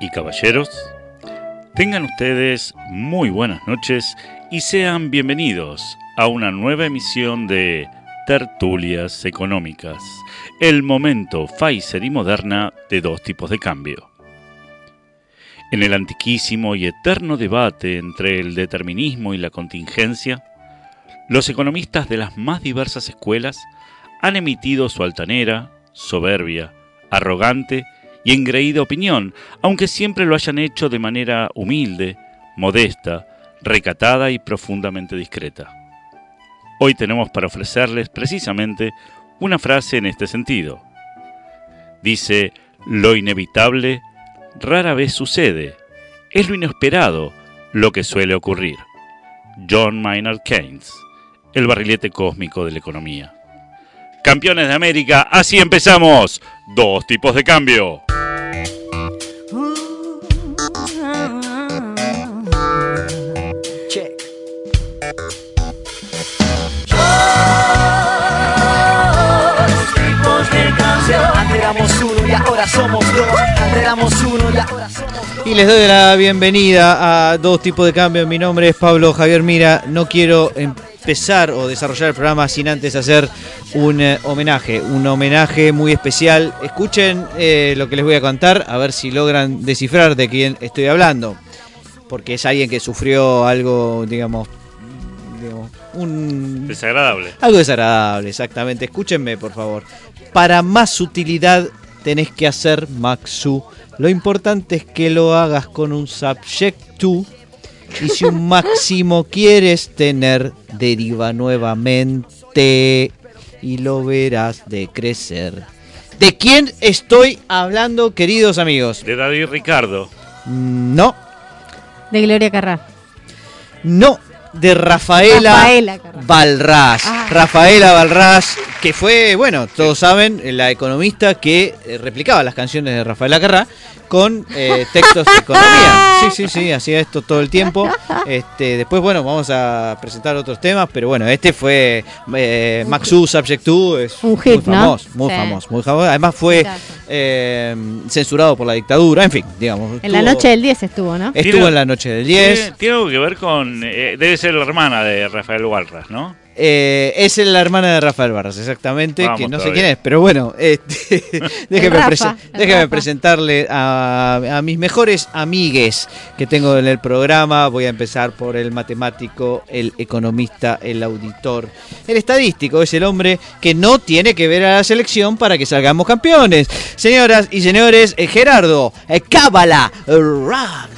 Y caballeros, tengan ustedes muy buenas noches y sean bienvenidos a una nueva emisión de Tertulias Económicas, el momento Pfizer y Moderna de dos tipos de cambio. En el antiquísimo y eterno debate entre el determinismo y la contingencia, los economistas de las más diversas escuelas han emitido su altanera, soberbia, arrogante y engreída opinión, aunque siempre lo hayan hecho de manera humilde, modesta, recatada y profundamente discreta. Hoy tenemos para ofrecerles precisamente una frase en este sentido. Dice, lo inevitable rara vez sucede, es lo inesperado lo que suele ocurrir. John Maynard Keynes, el barrilete cósmico de la economía. Campeones de América, así empezamos. Dos tipos de cambio. Somos dos. uno y ahora somos Y les doy la bienvenida a Dos Tipos de Cambio. Mi nombre es Pablo Javier Mira. No quiero empezar o desarrollar el programa sin antes hacer un eh, homenaje. Un homenaje muy especial. Escuchen eh, lo que les voy a contar, a ver si logran descifrar de quién estoy hablando. Porque es alguien que sufrió algo, digamos, digamos un... Desagradable. Algo desagradable, exactamente. Escúchenme, por favor. Para más utilidad tenés que hacer Maxu. Lo importante es que lo hagas con un subject to. Y si un máximo quieres tener, deriva nuevamente y lo verás de crecer. ¿De quién estoy hablando, queridos amigos? De David Ricardo. No. De Gloria Carrá. No, de Rafaela, Rafaela. Ah. Rafaela Balraz, que fue, bueno, todos saben, la economista que eh, replicaba las canciones de Rafaela Carrá con eh, textos de economía. Sí, sí, sí, hacía esto todo el tiempo. Este, después, bueno, vamos a presentar otros temas, pero bueno, este fue eh, Maxu Subject 2, es Un muy hit, ¿no? famoso, muy Sí. famoso, muy famoso. Además fue eh, censurado por la dictadura, en fin, digamos. En la noche del 10 estuvo, ¿no? Estuvo en la noche del Tiene, 10. tiene algo que ver con. eh, debe ser la hermana de Rafael Walras, ¿no? Eh, es la hermana de Rafael Barras, exactamente, Vamos que no sé quién es, pero bueno, este, déjeme, Rafa, prese- el déjeme Rafa. presentarle a, a mis mejores amigues que tengo en el programa. Voy a empezar por el matemático, el economista, el auditor, el estadístico. Es el hombre que no tiene que ver a la selección para que salgamos campeones. Señoras y señores, eh, Gerardo eh, Cábala Ravna.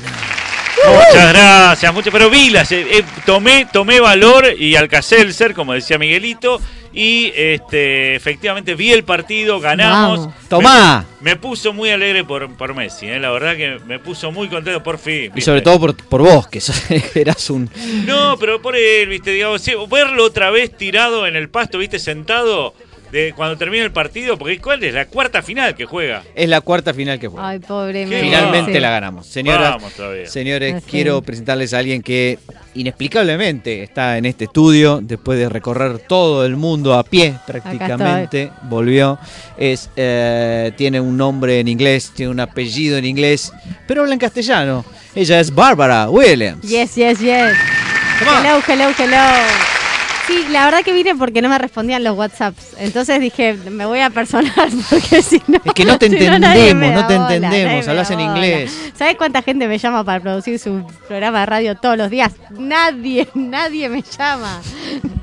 Muchas gracias, muchas, pero vilas, eh, eh, tomé, tomé valor y Alcacelser, como decía Miguelito, y este, efectivamente vi el partido, ganamos. Vamos. Tomá. Me, me puso muy alegre por, por Messi, eh, la verdad que me puso muy contento por fin. Y sobre todo por, por vos, que sos- eras un... No, pero por él, viste, digamos, sí, verlo otra vez tirado en el pasto, viste, sentado, de cuando termina el partido, porque ¿cuál es? La cuarta final que juega. Es la cuarta final que fue. Ay, pobre Messi. Finalmente Sí. la ganamos. Señoras, Vamos todavía. señores, quiero presentarles a alguien que inexplicablemente está en este estudio después de recorrer todo el mundo a pie prácticamente. Volvió. Es, eh, tiene un nombre en inglés, tiene un apellido en inglés, pero habla en castellano. Ella es Bárbara Williams. Yes, yes, yes. Come on. Hello, hello, hello. Sí, la verdad que vine porque no me respondían los WhatsApps. Entonces dije, me voy a personar porque si no. Es que no te entendemos, no te bola, entendemos, hablas en inglés. ¿Sabes cuánta gente me llama para producir su programa de radio todos los días? Nadie, nadie me llama.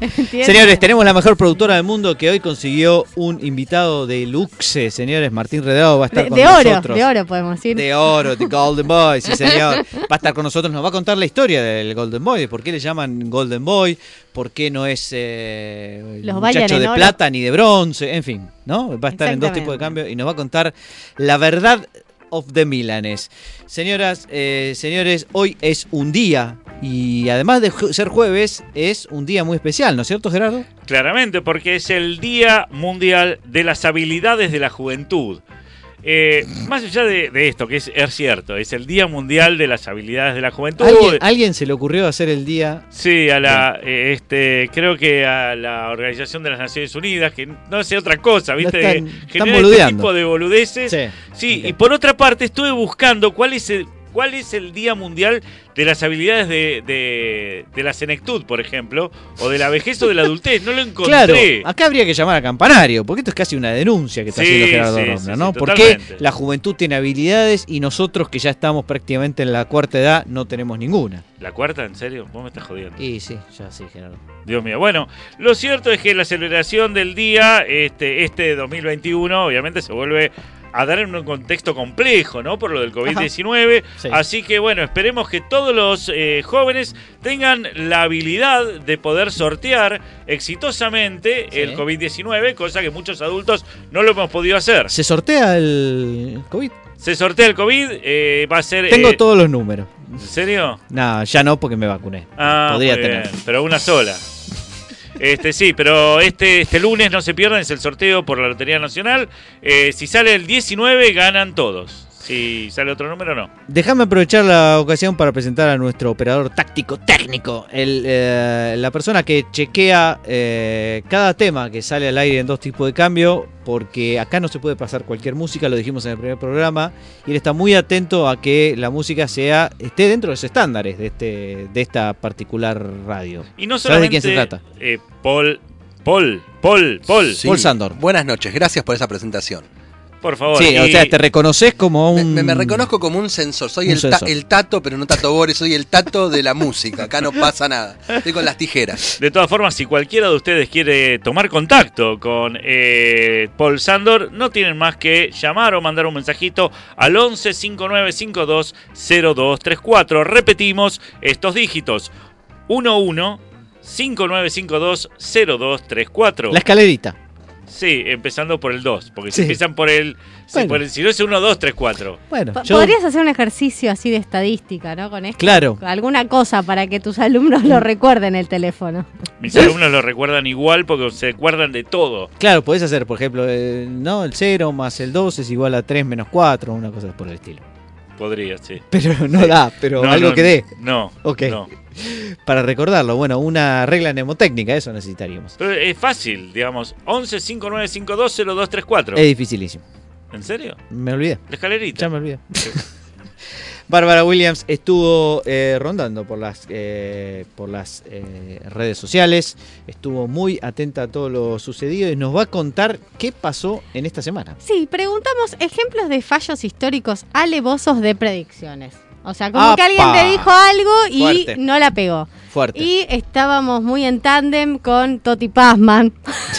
¿Entiendes? Señores, tenemos la mejor productora del mundo que hoy consiguió un invitado de luxe. Señores, Martín Redado va a estar de, con de oro, nosotros. de oro podemos decir. De oro, de Golden Boy, sí señor. Va a estar con nosotros, nos va a contar la historia del Golden Boy, de por qué le llaman Golden Boy, por qué no es eh, Los muchacho de oro. plata ni de bronce, en fin, ¿no? Va a estar en dos tipos de cambio y nos va a contar la verdad of the Milanes. Señoras, eh, señores, hoy es un día y además de ser jueves, es un día muy especial, ¿no es cierto, Gerardo? Claramente, porque es el Día Mundial de las Habilidades de la Juventud. Eh, más allá de, de esto, que es, es cierto, es el Día Mundial de las Habilidades de la Juventud. ¿Alguien, alguien se le ocurrió hacer el día. Sí, a la, eh, este, creo que a la Organización de las Naciones Unidas, que no hace otra cosa, ¿viste? están- Que están este tipo de boludeces. Sí. Y por otra parte estuve buscando cuál es el, cuál es el Día Mundial de las habilidades de, de, de la senectud, por ejemplo, o de la vejez o de la adultez. No lo encontré. Claro, acá habría que llamar a Campanario, porque esto es casi una denuncia que está Sí, haciendo Gerardo sí, sí, ¿no? sí, ¿Por qué totalmente. la juventud tiene habilidades y nosotros que ya estamos prácticamente en la cuarta edad no tenemos ninguna? ¿La cuarta? ¿En serio? Vos me estás jodiendo. Y sí, ya sí, Gerardo. Dios mío. Bueno, lo cierto es que la celebración del día, este, este 2021, obviamente se vuelve a dar en un contexto complejo, ¿no? Por lo del COVID-19. Sí. Así que bueno, esperemos que todos los eh, jóvenes tengan la habilidad de poder sortear exitosamente Sí. el COVID-19, cosa que muchos adultos no lo hemos podido hacer. ¿Se sortea el COVID? Se sortea el COVID, eh, va a ser... Tengo eh, todos los números. ¿En serio? No, ya no porque me vacuné. Ah, Podría tener. bien, pero una sola. Este sí, pero este, este lunes no se pierdan, es el sorteo por la Lotería Nacional. Eh, si sale el 19, ganan todos. Si sale otro número, no. Déjame aprovechar la ocasión para presentar a nuestro operador táctico técnico, el, eh, la persona que chequea eh, cada tema que sale al aire en dos tipos de cambio, porque acá no se puede pasar cualquier música, lo dijimos en el primer programa, y él está muy atento a que la música sea esté dentro de los estándares de este de esta particular radio. Y no ¿Sabes de solamente. quién se trata? eh, Paul, Paul, Paul, Paul, Sí. Paul Sandor. Buenas noches, gracias por esa presentación. Por favor. Sí, o sea, te reconoces como un... me- me reconozco como un sensor, soy Un el, ta- el tato, pero no tato Boris, soy el tato de la música, acá no pasa nada, estoy con las tijeras. De todas formas, si cualquiera de ustedes quiere tomar contacto con eh, Paul Sandor, no tienen más que llamar o mandar un mensajito al 11 5952 0234. Repetimos estos dígitos: 11 5952 0234. La escalerita. Sí, empezando por el 2, porque Sí. si empiezan por el, si, por el- si no es 1, 2, 3, 4. Bueno, yo- Podrías hacer un ejercicio así de estadística, ¿no? Con esto. Claro. Alguna cosa para que tus alumnos lo recuerden el teléfono. Mis alumnos lo recuerdan igual porque se acuerdan de todo. Claro, podés hacer, por ejemplo, eh, no el 0 más el 2 es igual a 3 menos 4, una cosa por el estilo. Podría, sí. Pero no da, pero No, algo no, que dé. No. Ok. no. Para recordarlo, bueno, una regla mnemotécnica, eso necesitaríamos. Pero es fácil, digamos. 11 5952 0234. Es dificilísimo. ¿En serio? Me olvidé, La escalerita. ya me olvidé. Bárbara Williams estuvo eh, rondando por las, eh, por las eh, redes sociales, estuvo muy atenta a todo lo sucedido y nos va a contar qué pasó en esta semana. Sí, preguntamos ejemplos de fallos históricos alevosos de predicciones. O sea, como que alguien te dijo algo y Fuerte. no la pegó. Fuerte. Y estábamos muy en tándem con Toti Pazman.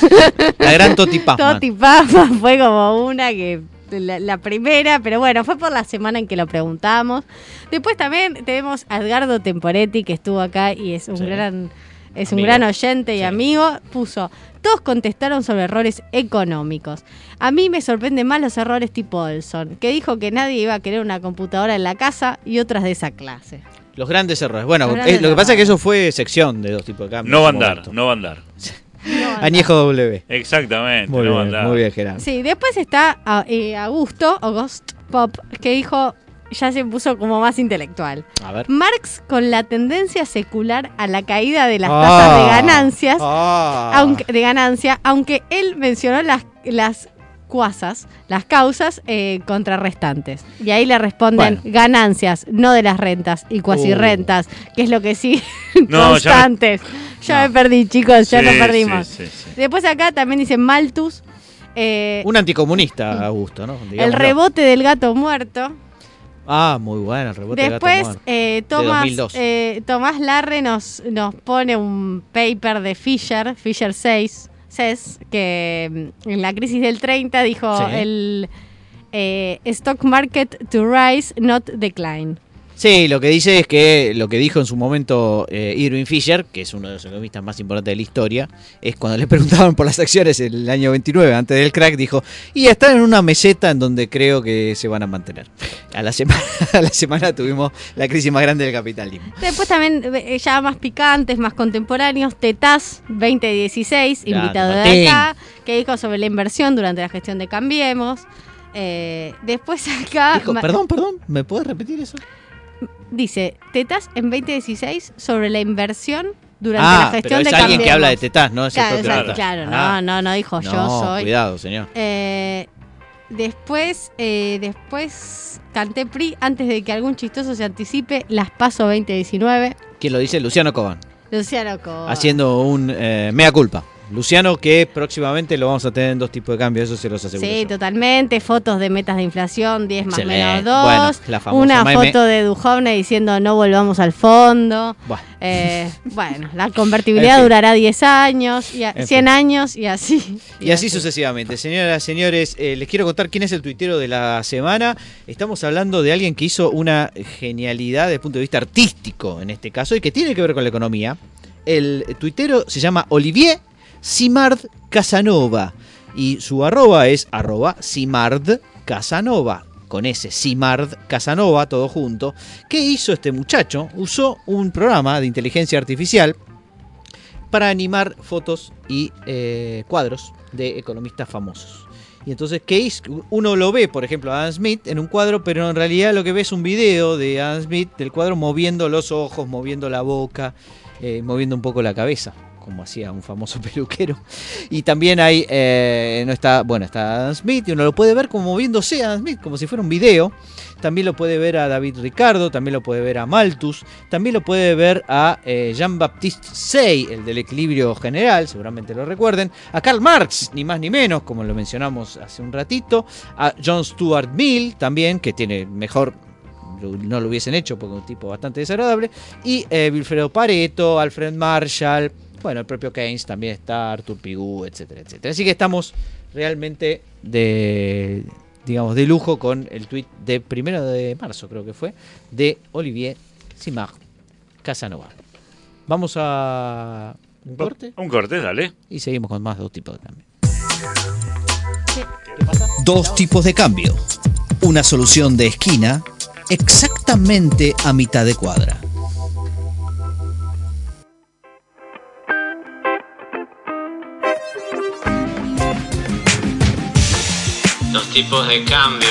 La gran Toti Pazman. Toti Pazman fue como una que la, la primera, pero bueno, fue por la semana en que lo preguntamos. Después también tenemos a Edgardo Temporetti que estuvo acá y es un Sí. gran es un gran oyente y Sí. amigo, puso, todos contestaron sobre errores económicos. A mí me sorprenden más los errores tipo Olson, que dijo que nadie iba a querer una computadora en la casa y otras de esa clase. Los grandes errores. Bueno, grandes eh, lo que pasa es que eso fue sección de dos tipos de cambios. No va a andar, momento. no va a andar. Añejo W. Exactamente, Muy no bien, andar. muy bien, Gerardo. Sí, después está ah, eh, Augusto, o Ghost Pop, que dijo, ya se puso como más intelectual. A ver. Marx con la tendencia secular a la caída de las Ah. tasas de ganancias, Ah. aunque, de ganancia, aunque él mencionó las, las cuasas, las causas eh, contrarrestantes. Y ahí le responden Bueno. ganancias, no de las rentas y cuasi Uh. rentas, que es lo que sí, No, ya me- constantes. Ya me, perdí, chicos, ya Sí, nos perdimos. sí, sí, sí. Después acá también dice Malthus. eh, Un anticomunista, Augusto, ¿no? el rebote del gato muerto. Ah, muy bueno, el rebote de gato Después, eh, Tomás, 2002. eh, Tomás Larre nos, nos pone un paper de Fisher, Fisher 6, says, que mm, en la crisis del 30 dijo Sí. el eh, stock market to rise, not decline. Sí, lo que dice es que lo que dijo en su momento eh, Irving Fisher, que es uno de los economistas más importantes de la historia, es cuando le preguntaban por las acciones en el año 29, antes del crack, dijo, y están en una meseta en donde creo que se van a mantener. A la semana, a la semana tuvimos la crisis más grande del capitalismo. Después también eh, ya más picantes, más contemporáneos, Tetaz 2016, Grande, invitado de acá, que dijo sobre la inversión durante la gestión de Cambiemos. Eh, después acá Dijo, perdón, perdón, ¿me puedes repetir eso? Dice Tetas en 2016 sobre la inversión durante ah, la pero gestión es de alguien que habla de tetás, no es el Claro, propio claro, Ah, no, no, no dijo yo no, soy. Cuidado, señor. Eh, después, eh, después canté PRI antes de que algún chistoso se anticipe. Las paso 2019. ¿Quién lo dice? Luciano Cobán. Luciano Cobán. Haciendo un eh, mea culpa. Luciano, que próximamente lo vamos a tener en dos tipos de cambio, eso se los aseguro. Sí, yo. totalmente. Fotos de metas de inflación, 10 más Excelente. menos 2. Bueno, la famosa Una foto de Duhovne diciendo no volvamos al fondo. Bueno, Eh, bueno, la convertibilidad En fin. durará 10 años, y a- En 100 fin. años y así. Y así sucesivamente. Señoras, señores, eh, les quiero contar quién es el tuitero de la semana. Estamos hablando de alguien que hizo una genialidad desde el punto de vista artístico, en este caso, y que tiene que ver con la economía. El tuitero se llama Olivier Simard Casanova. Y su arroba es arroba Simard Casanova. Con ese Simard Casanova, todo junto. ¿Qué hizo este muchacho? Usó un programa de inteligencia artificial para animar fotos y eh, cuadros de economistas famosos. Y entonces, ¿qué hizo? Uno lo ve, por ejemplo, a Adam Smith en un cuadro, pero en realidad lo que ve es un video de Adam Smith del cuadro moviendo los ojos, moviendo la boca, eh, moviendo un poco la cabeza, como hacía un famoso peluquero. Y también hay, eh, no está, bueno, está Adam Smith y uno lo puede ver como moviéndose a Adam Smith, como si fuera un video. También lo puede ver a David Ricardo, también lo puede ver a Malthus, también lo puede ver a eh, Jean-Baptiste Say, el del equilibrio general, seguramente lo recuerden, a Karl Marx, ni más ni menos, como lo mencionamos hace un ratito, a John Stuart Mill, también, que tiene mejor no lo hubiesen hecho porque es un tipo bastante desagradable. Y eh, Wilfredo Pareto, Alfred Marshall, bueno, el propio Keynes también está, Arthur Pigou, etcétera, etcétera. Así que estamos realmente de, digamos, de lujo con el tweet de primero de marzo, creo que fue, de Olivier Simard Casanova. Vamos a un corte Un corte, dale. y seguimos con más dos tipos de cambio. Dos tipos de cambio. Una solución de esquina exactamente a mitad de cuadra. Tipos de cambio.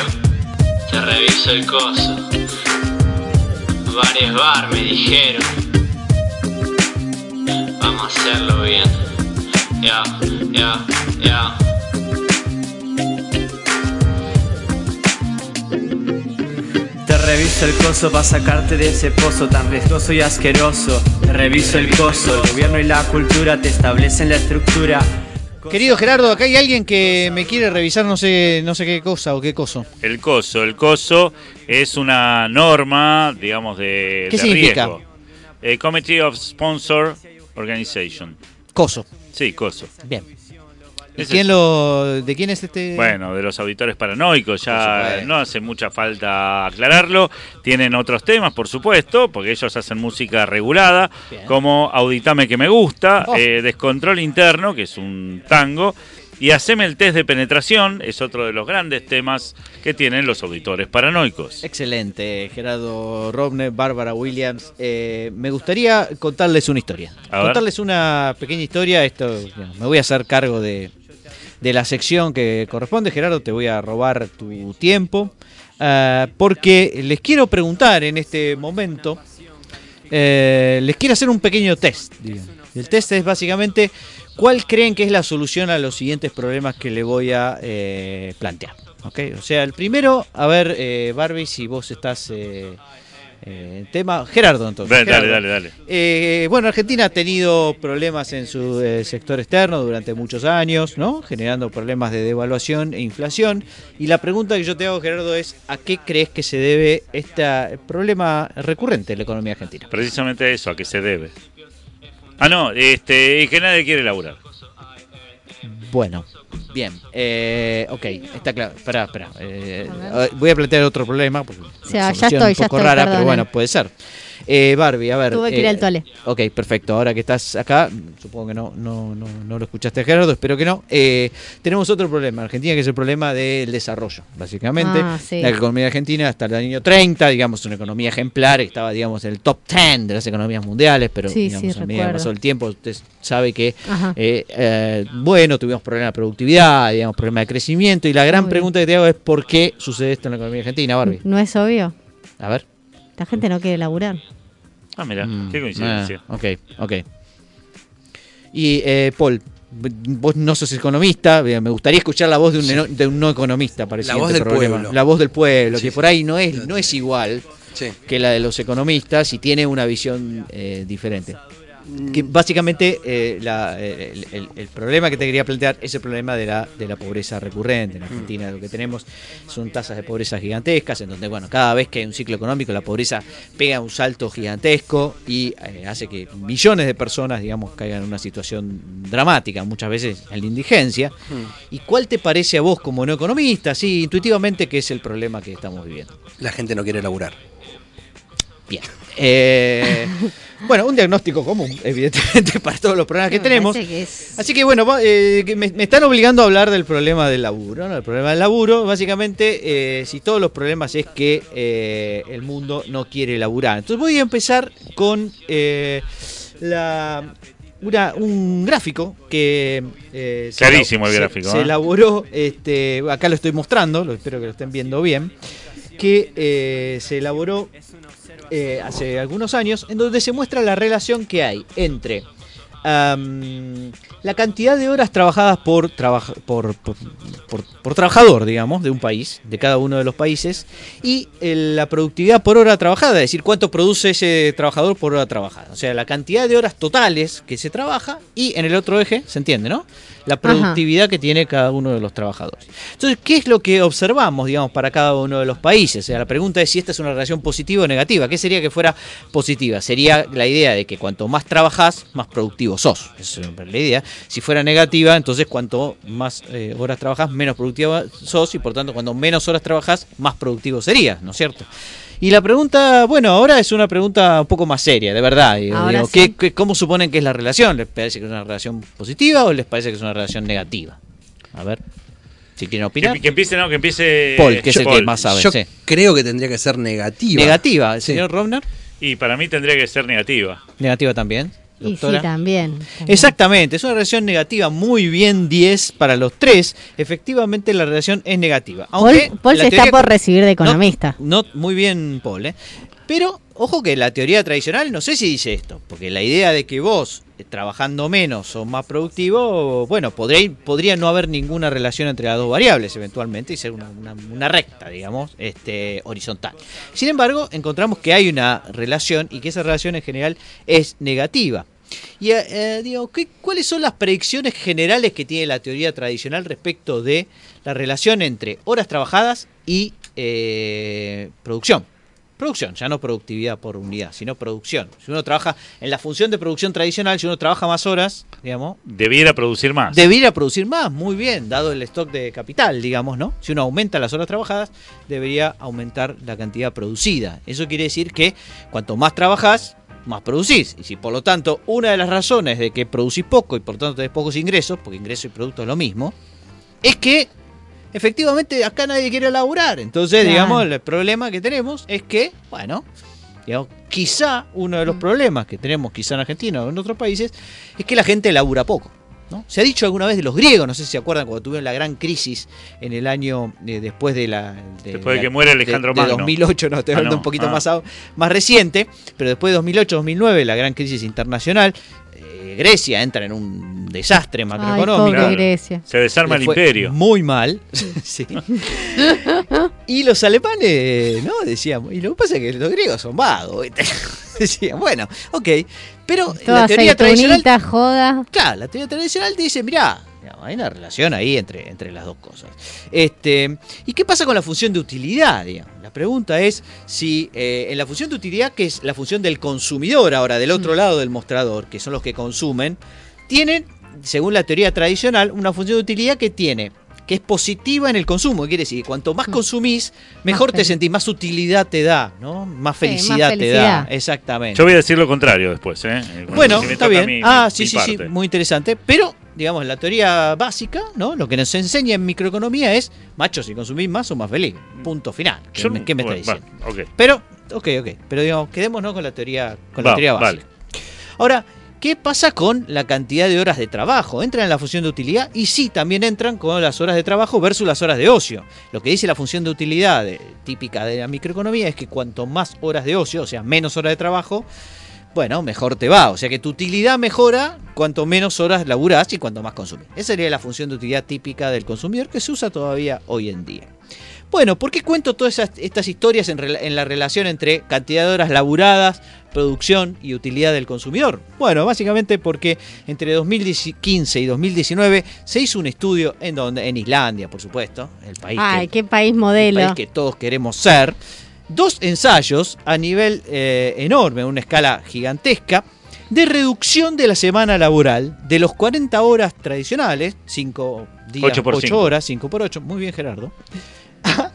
Te reviso el coso. Varios bar me dijeron. Vamos a hacerlo bien. Ya, ya, ya. Te reviso el coso para sacarte de ese pozo tan riesgoso y asqueroso. Te reviso el coso, el gobierno y la cultura te establecen la estructura. Querido Gerardo, acá hay alguien que me quiere revisar no sé, no sé qué cosa o qué coso. El COSO. El COSO es una norma, digamos, de, ¿Qué de significa? riesgo. Eh, Committee of Sponsor Organization. Coso. Sí, COSO. Bien. ¿Y quién es- lo, ¿De quién es este? Bueno, de los auditores paranoicos, ya no hace mucha falta aclararlo. Tienen otros temas, por supuesto, porque ellos hacen música regulada, Bien. como Auditame que me gusta, Oh. eh, Descontrol Interno, que es un tango, y Haceme el test de penetración, es otro de los grandes temas que tienen los auditores paranoicos. Excelente, Gerardo Robner, Bárbara Williams. Eh, me gustaría contarles una historia. A ver. contarles una pequeña historia. Esto, me voy a hacer cargo de, de la sección que corresponde. Gerardo, te voy a robar tu tiempo. ah, porque les quiero preguntar en este momento. eh, les quiero hacer un pequeño test. El test es básicamente cuál creen que es la solución a los siguientes problemas que le voy a eh, plantear. ¿ok? O sea, el primero, a ver, eh, Barbie, si vos estás eh, en tema. Gerardo, entonces. Dale, Gerardo. dale, dale. Eh, bueno, Argentina ha tenido problemas en su eh, sector externo durante muchos años, ¿no? Generando problemas de devaluación e inflación. Y la pregunta que yo te hago, Gerardo, es ¿a qué crees que se debe este problema recurrente de la economía argentina? Precisamente eso, a qué se debe. Ah, no, este, y que nadie quiere laburar. Bueno, bien. Eh, ok, está claro. Esperá, esperá. Eh, ver. voy a plantear otro problema. Porque O sea, ya estoy, un poco estoy, rara, pero bueno, puede ser. Eh, Barbie, a ver. Tuve que ir eh, al. Ok, perfecto. Ahora que estás acá, supongo que no, no, no, no lo escuchaste, Gerardo, espero que no. Eh, tenemos otro problema en Argentina, que es el problema del desarrollo, básicamente. Ah, sí. La economía argentina hasta el año 30, digamos, una economía ejemplar, estaba, digamos, en el top 10 de las economías mundiales, pero, Sí, digamos, sí, a medida que pasó el tiempo, usted sabe que, eh, eh, bueno, tuvimos problemas de productividad, digamos, problemas de crecimiento, y la gran Muy bien. pregunta que te hago es ¿por qué sucede esto en la economía argentina, Barbie? No es obvio. A ver. La gente no quiere laburar. Ah, mira, Mm, qué coincidencia. ah, ok, ok. Y eh, Paul, vos no sos economista, eh, me gustaría escuchar la voz de un, eno- de un no economista para el La siguiente voz del programa. pueblo. La voz del pueblo, Sí, que sí. por ahí no es, no es igual Sí. que la de los economistas y tiene una visión eh, diferente. Que básicamente eh, la- el, el- el problema que te quería plantear es el problema de la, de la pobreza recurrente. En Argentina lo que tenemos son tasas de pobreza gigantescas, en donde bueno, cada vez que hay un ciclo económico la pobreza pega un salto gigantesco y eh, hace que millones de personas, digamos, caigan en una situación dramática, muchas veces en la indigencia. ¿Y cuál te parece a vos como no economista, sí, intuitivamente, que es el problema que estamos viviendo? La gente no quiere laburar. Bien. Eh, bueno, un diagnóstico común, evidentemente, para todos los problemas que Me tenemos. parece que es- Así que bueno, eh, me, me están obligando a hablar del problema del laburo. ¿no? El problema del laburo, básicamente, eh, si todos los problemas es que eh, el mundo no quiere laburar. Entonces voy a empezar con eh, la, una- un gráfico que... eh, se Clarísimo el gráfico, Se ¿eh? elaboró, este, acá lo estoy mostrando, lo espero que lo estén viendo bien, que eh, se elaboró eh, hace algunos años, en donde se muestra la relación que hay entre la cantidad de horas trabajadas por, trabaja- por, trabajador, digamos, de un país, de cada uno de los países, y el- la productividad por hora trabajada, es decir, cuánto produce ese trabajador por hora trabajada. O sea, la cantidad de horas totales que se trabaja y en el otro eje, ¿se entiende, no? La productividad que tiene cada uno de los trabajadores. Entonces, ¿qué es lo que observamos, digamos, para cada uno de los países? O sea, la pregunta es si esta es una relación positiva o negativa. ¿Qué sería que fuera positiva? Sería la idea de que cuanto más trabajás, más productivo sos. Esa es la idea. Si fuera negativa, entonces cuanto más eh, horas trabajás, menos productiva sos y por tanto, cuando menos horas trabajás, más productivo serías, ¿no es cierto? Y la pregunta, bueno, ahora es una pregunta un poco más seria, de verdad. Digo, Ahora digo, sí. ¿qué- qué- ¿Cómo suponen que es la relación? ¿Les parece que es una relación positiva o les parece que es una relación negativa? A ver, si quieren opinar. Que, que empiece, no, que empiece. Paul, que es el Paul. que más sabe. Yo sí. creo que tendría que ser negativa. Negativa, ¿el Sí. señor Romner? Y para mí tendría que ser negativa. Negativa también. Y sí, Doctora. también. también. Exactamente, es una relación negativa, muy bien 10 para los tres. Efectivamente, la relación es negativa. Paul, Aunque Paul la se está por recibir de economista. No, muy bien, Paul. ¿eh? Pero, ojo que la teoría tradicional no sé si dice esto, porque la idea de que vos, eh, trabajando menos o más productivo, bueno, podría, no haber ninguna relación entre las dos variables eventualmente y ser una, recta, digamos, este, horizontal. Sin embargo, encontramos que hay una relación y que esa relación en general es negativa. Y eh, eh, digo, ¿qué- ¿cuáles son las predicciones generales que tiene la teoría tradicional respecto de la relación entre horas trabajadas y producción? Producción, ya no productividad por unidad, sino producción. Si uno trabaja en la función de producción tradicional, si uno trabaja más horas, digamos, Debiera producir más. debería producir más, muy bien, dado el stock de capital, digamos, ¿no? Si uno aumenta las horas trabajadas, debería aumentar la cantidad producida. Eso quiere decir que cuanto más trabajás, más producís. Y si por lo tanto una de las razones de que producís poco y por tanto tenés pocos ingresos, porque ingreso y producto es lo mismo, es que efectivamente acá nadie quiere laburar. Entonces, Claro. digamos, el problema que tenemos es que, bueno, digamos, quizá uno de los problemas que tenemos quizá en Argentina o en otros países es que la gente labura poco. ¿no? Se ha dicho alguna vez de los griegos, no sé si se acuerdan cuando tuvieron la gran crisis en el año eh, después de la... Después de la- que muere Alejandro de, de Magno. 2008, no, estoy Ah, hablando no, un poquito ah. más, más reciente, pero después de 2008-2009, la gran crisis internacional, eh, Grecia entra en un desastre Ay, macroeconómico. Grecia. Se desarma Le el imperio. Muy mal. Sí. y los alemanes, ¿no? Decíamos. Y lo que pasa es que los griegos son vagos. Decían, bueno, ok. Pero Toda la teoría tradicional. joda. Claro, la teoría tradicional te dice, mirá, digamos, hay una relación ahí entre, entre las dos cosas. Este, ¿Y qué pasa con la función de utilidad? digamos? La pregunta es si eh, en la función de utilidad, que es la función del consumidor ahora, del otro lado del mostrador, que son los que consumen, tienen, según la teoría tradicional, una función de utilidad que tiene que es positiva en el consumo. ¿Qué quiere decir? Cuanto más Mm. consumís, mejor te sentís, más utilidad te da, ¿no? Más Sí, más felicidad, te da. Exactamente. Yo voy a decir lo contrario después, ¿eh? Cuando Bueno, está bien. mi- ah, mi- sí, mi sí, sí, muy interesante. Pero, digamos, la teoría básica, ¿no? Lo que nos enseña en microeconomía es, macho, si consumís más, sos más feliz. Punto final. ¿Qué, Yo- me, qué me está bueno, diciendo? va, ok. Pero, ok, ok. Pero digamos, quedémonos con la teoría, con la teoría vale. básica. Ahora, ¿qué pasa con la cantidad de horas de trabajo? ¿Entran en la función de utilidad? Y sí, también entran con las horas de trabajo versus las horas de ocio. Lo que dice la función de utilidad de- típica de la microeconomía es que cuanto más horas de ocio, o sea, menos horas de trabajo, bueno, mejor te va. O sea que tu utilidad mejora cuanto menos horas laburás y cuanto más consumís. Esa sería la función de utilidad típica del consumidor que se usa todavía hoy en día. Bueno, ¿por qué cuento todas esas- estas historias en, la relación entre cantidad de horas laburadas, producción y utilidad del consumidor? Bueno, básicamente porque entre 2015 y 2019 se hizo un estudio en donde en Islandia, por supuesto, el país Ay, que, qué país el modelo. país que todos queremos ser, dos ensayos a nivel eh, enorme, una escala gigantesca, de reducción de la semana laboral de los 40 horas tradicionales, 5 días, Ocho por 8 cinco. horas, 5 por 8, muy bien Gerardo, a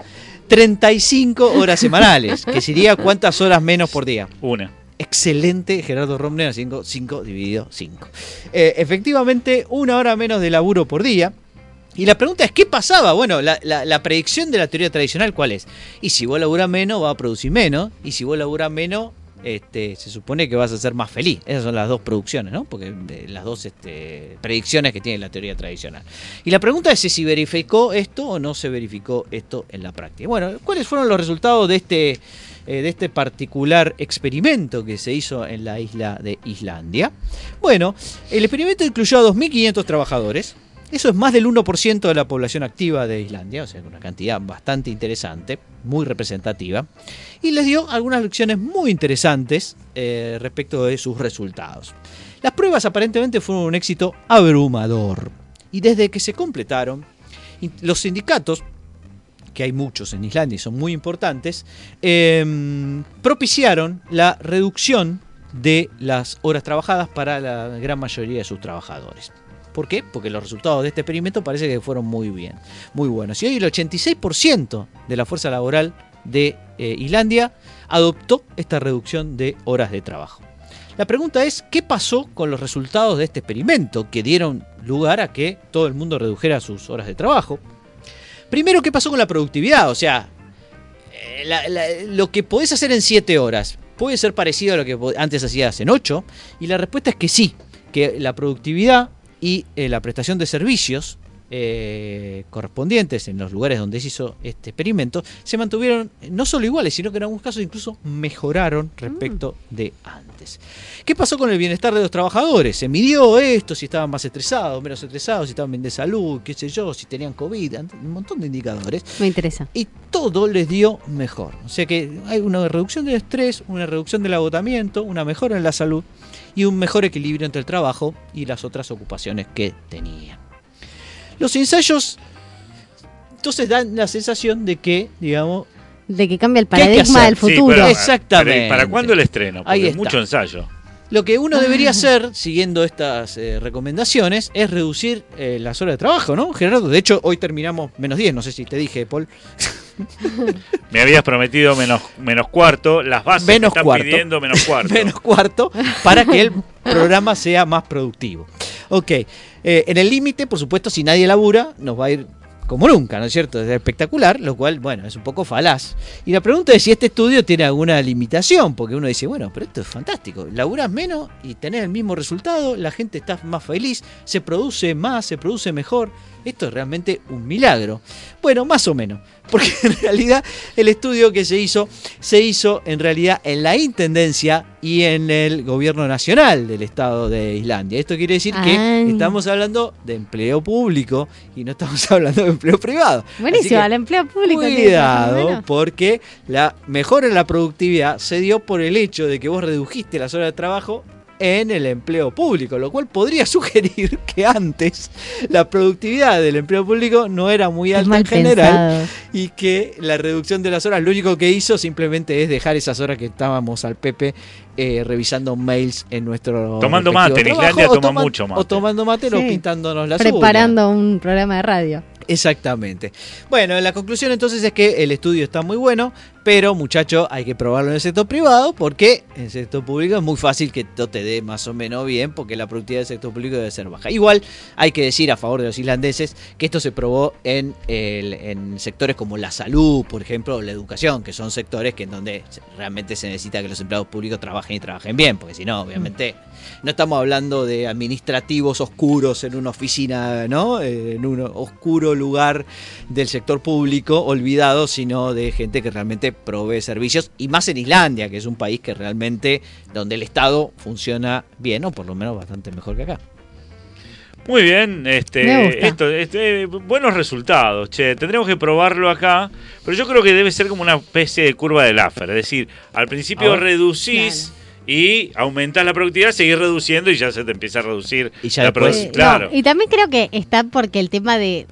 35 horas semanales, que sería cuántas horas menos por día. Una. Excelente, Gerardo Romner, 5, 5 dividido 5. efectivamente, una hora menos de laburo por día. Y la pregunta es, ¿qué pasaba? Bueno, la, la- la predicción de la teoría tradicional, ¿cuál es? Y si vos laburás menos, va a producir menos. Y si vos laburás menos, este, se supone que vas a ser más feliz. Esas son las dos producciones, ¿no? Porque las dos este, predicciones que tiene la teoría tradicional. Y la pregunta es si verificó esto o no se verificó esto en la práctica. Bueno, ¿cuáles fueron los resultados de este, eh, de este particular experimento que se hizo en la isla de Islandia? Bueno, el experimento incluyó a 2.500 trabajadores. Eso es más del 1% de la población activa de Islandia, o sea, una cantidad bastante interesante, muy representativa, y les dio algunas lecciones muy interesantes eh, respecto de sus resultados. Las pruebas aparentemente fueron un éxito abrumador, y desde que se completaron, los sindicatos, que hay muchos en Islandia y son muy importantes, em, propiciaron la reducción de las horas trabajadas para la gran mayoría de sus trabajadores. ¿Por qué? Porque los resultados de este experimento parece que fueron muy bien, muy buenos. Y hoy el 86% de la fuerza laboral de eh, Islandia adoptó esta reducción de horas de trabajo. La pregunta es, ¿qué pasó con los resultados de este experimento que dieron lugar a que todo el mundo redujera sus horas de trabajo? Primero, ¿qué pasó con la productividad? O sea, eh, lo que podés hacer en 7 horas puede ser parecido a lo que antes hacías en 8. Y la respuesta es que sí, que la productividad y eh, la prestación de servicios eh, correspondientes en los lugares donde se hizo este experimento se mantuvieron eh, no solo iguales, sino que en algunos casos incluso mejoraron respecto de antes. ¿Qué pasó con el bienestar de los trabajadores? Se midió esto, si estaban más estresados, menos estresados, si estaban bien de salud, qué sé yo, si tenían COVID, un montón de indicadores Me interesa. y todo les dio mejor. O sea que hay una reducción del estrés, una reducción del agotamiento, una mejora en la salud y un mejor equilibrio entre el trabajo y las otras ocupaciones que tenían. Los ensayos entonces dan la sensación de que, digamos, De que cambia el ¿Qué hay que paradigma del Sí, futuro. pero- Exactamente. pero ¿y ¿Para cuándo el estreno? Ahí Porque está. mucho ensayo. lo que uno debería hacer, siguiendo estas eh, recomendaciones, es reducir eh, las horas de trabajo, ¿no, Gerardo? De hecho, hoy terminamos menos 10, no sé si te dije, Paul. Me habías prometido menos, menos cuarto. Las bases me Menos están cuarto. pidiendo menos cuarto. menos cuarto para que el programa sea más productivo. Ok, eh, en el límite, por supuesto, si nadie labura, nos va a ir como nunca, ¿no es cierto? Es espectacular, lo cual, bueno, es un poco falaz. Y la pregunta es si este estudio tiene alguna limitación, porque uno dice, bueno, pero esto es fantástico, laburas menos y tenés el mismo resultado, la gente está más feliz, se produce más, se produce mejor. Esto es realmente un milagro. Bueno, más o menos, porque en realidad el estudio que se hizo, se hizo en realidad en la Intendencia y en el Gobierno Nacional del Estado de Islandia. Esto quiere decir que estamos hablando de empleo público y no estamos hablando de empleo privado. Buenísimo, el empleo público. Cuidado, porque la mejora en la productividad se dio por el hecho de que vos redujiste las horas de trabajo en el empleo público, lo cual podría sugerir que antes la productividad del empleo público no era muy alta en general pensado. y que la reducción de las horas lo único que hizo simplemente es dejar esas horas que estábamos al Pepe eh, revisando mails en nuestro Tomando mate, en Islandia o toman- mucho mate. o tomando mate o Sí. pintándonos la Preparando un programa de radio. Exactamente. Bueno, la conclusión entonces es que el estudio está muy bueno, pero muchacho, hay que probarlo en el sector privado porque en el sector público es muy fácil que esto te dé más o menos bien porque la productividad del sector público debe ser baja. Igual hay que decir a favor de los islandeses que esto se probó en, en sectores como la salud, por ejemplo, o la educación, que son sectores que en donde realmente se necesita que los empleados públicos trabajen y trabajen bien, porque si no, obviamente no estamos hablando de administrativos oscuros en una oficina, ¿no? Eh, En un oscuro lugar del sector público olvidado, sino de gente que realmente provee servicios y más en Islandia, que es un país que realmente donde el Estado funciona bien o por lo menos bastante mejor que acá. Muy bien, este, esto, este, buenos resultados, che, tendremos que probarlo acá, pero yo creo que debe ser como una especie de curva de Laffer, es decir, al principio A ver. reducís y aumentás la productividad, seguís reduciendo y ya se te empieza a reducir Y ya la después- Eh, claro. no, y también creo que está porque el tema de.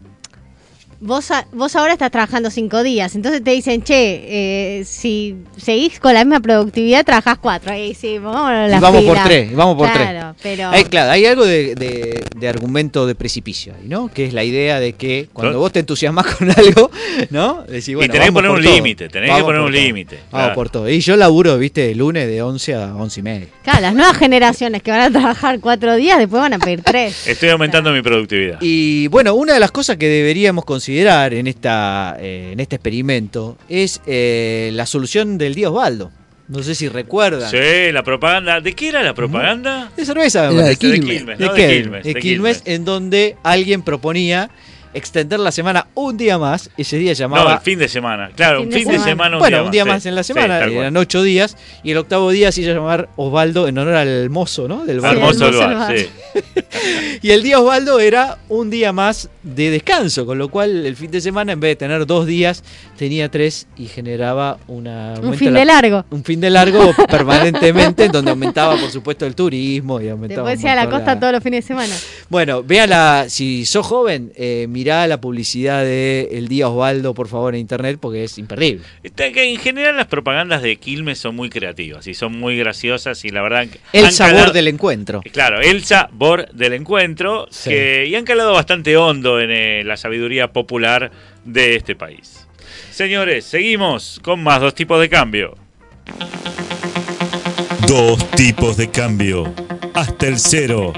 Vos, vos ahora estás trabajando cinco días, entonces te dicen, che, eh, si seguís con la misma productividad, trabajás cuatro. Y sí, vamos a la Y vamos por tres, y vamos por tres. Claro, pero. Hay, claro, hay algo de, de- de argumento de precipicio ahí, ¿no? Que es la idea de que cuando vos te entusiasmas con algo, ¿no? Decís, bueno, y tenés que vamos poner un límite, tenés que poner un límite. Vamos por todo. Y yo laburo, viste, el lunes de 11 a 11 y media. Claro, las nuevas generaciones que van a trabajar cuatro días, después van a pedir tres. Estoy aumentando mi productividad. Y bueno, una de las cosas que deberíamos considerar en, esta, eh, en este experimento es eh, la solución del día Osvaldo. No sé si recuerdan. Sí, la propaganda. ¿De qué era la propaganda? De cerveza, me de Quilmes. Quilmes, de, ¿no? Quilmes, De Quilmes. en donde alguien proponía extender la semana un día más. Ese día llamaba. No, el fin de semana. Claro, un fin de semana, un bueno, día un día más, más sí. en la Sí, semana, eran ocho días, y el octavo día se iba a llamar Osvaldo en honor al mozo, ¿no? Del bar. Hermoso el hermoso el bar, bar. sí. Y el día Osvaldo era un día más de descanso, con lo cual el fin de semana, en vez de tener dos días, tenía tres y generaba una, Un fin la- de largo. un fin de largo permanentemente, en donde aumentaba, por supuesto, el turismo y aumentaba. Después a la costa todos los fines de semana. Bueno, vea la, si sos joven, eh, mirá la publicidad de El Día Osvaldo, por favor, en internet, porque es imperdible. Está que en general las propagandas de Quilmes son muy creativas y son muy graciosas y la verdad que El sabor calado- del encuentro. Claro, el sabor del encuentro Sí. que- y han calado bastante hondo en eh, la sabiduría popular de este país. Señores, seguimos con más dos tipos de cambio. Dos tipos de cambio. Hasta el cero.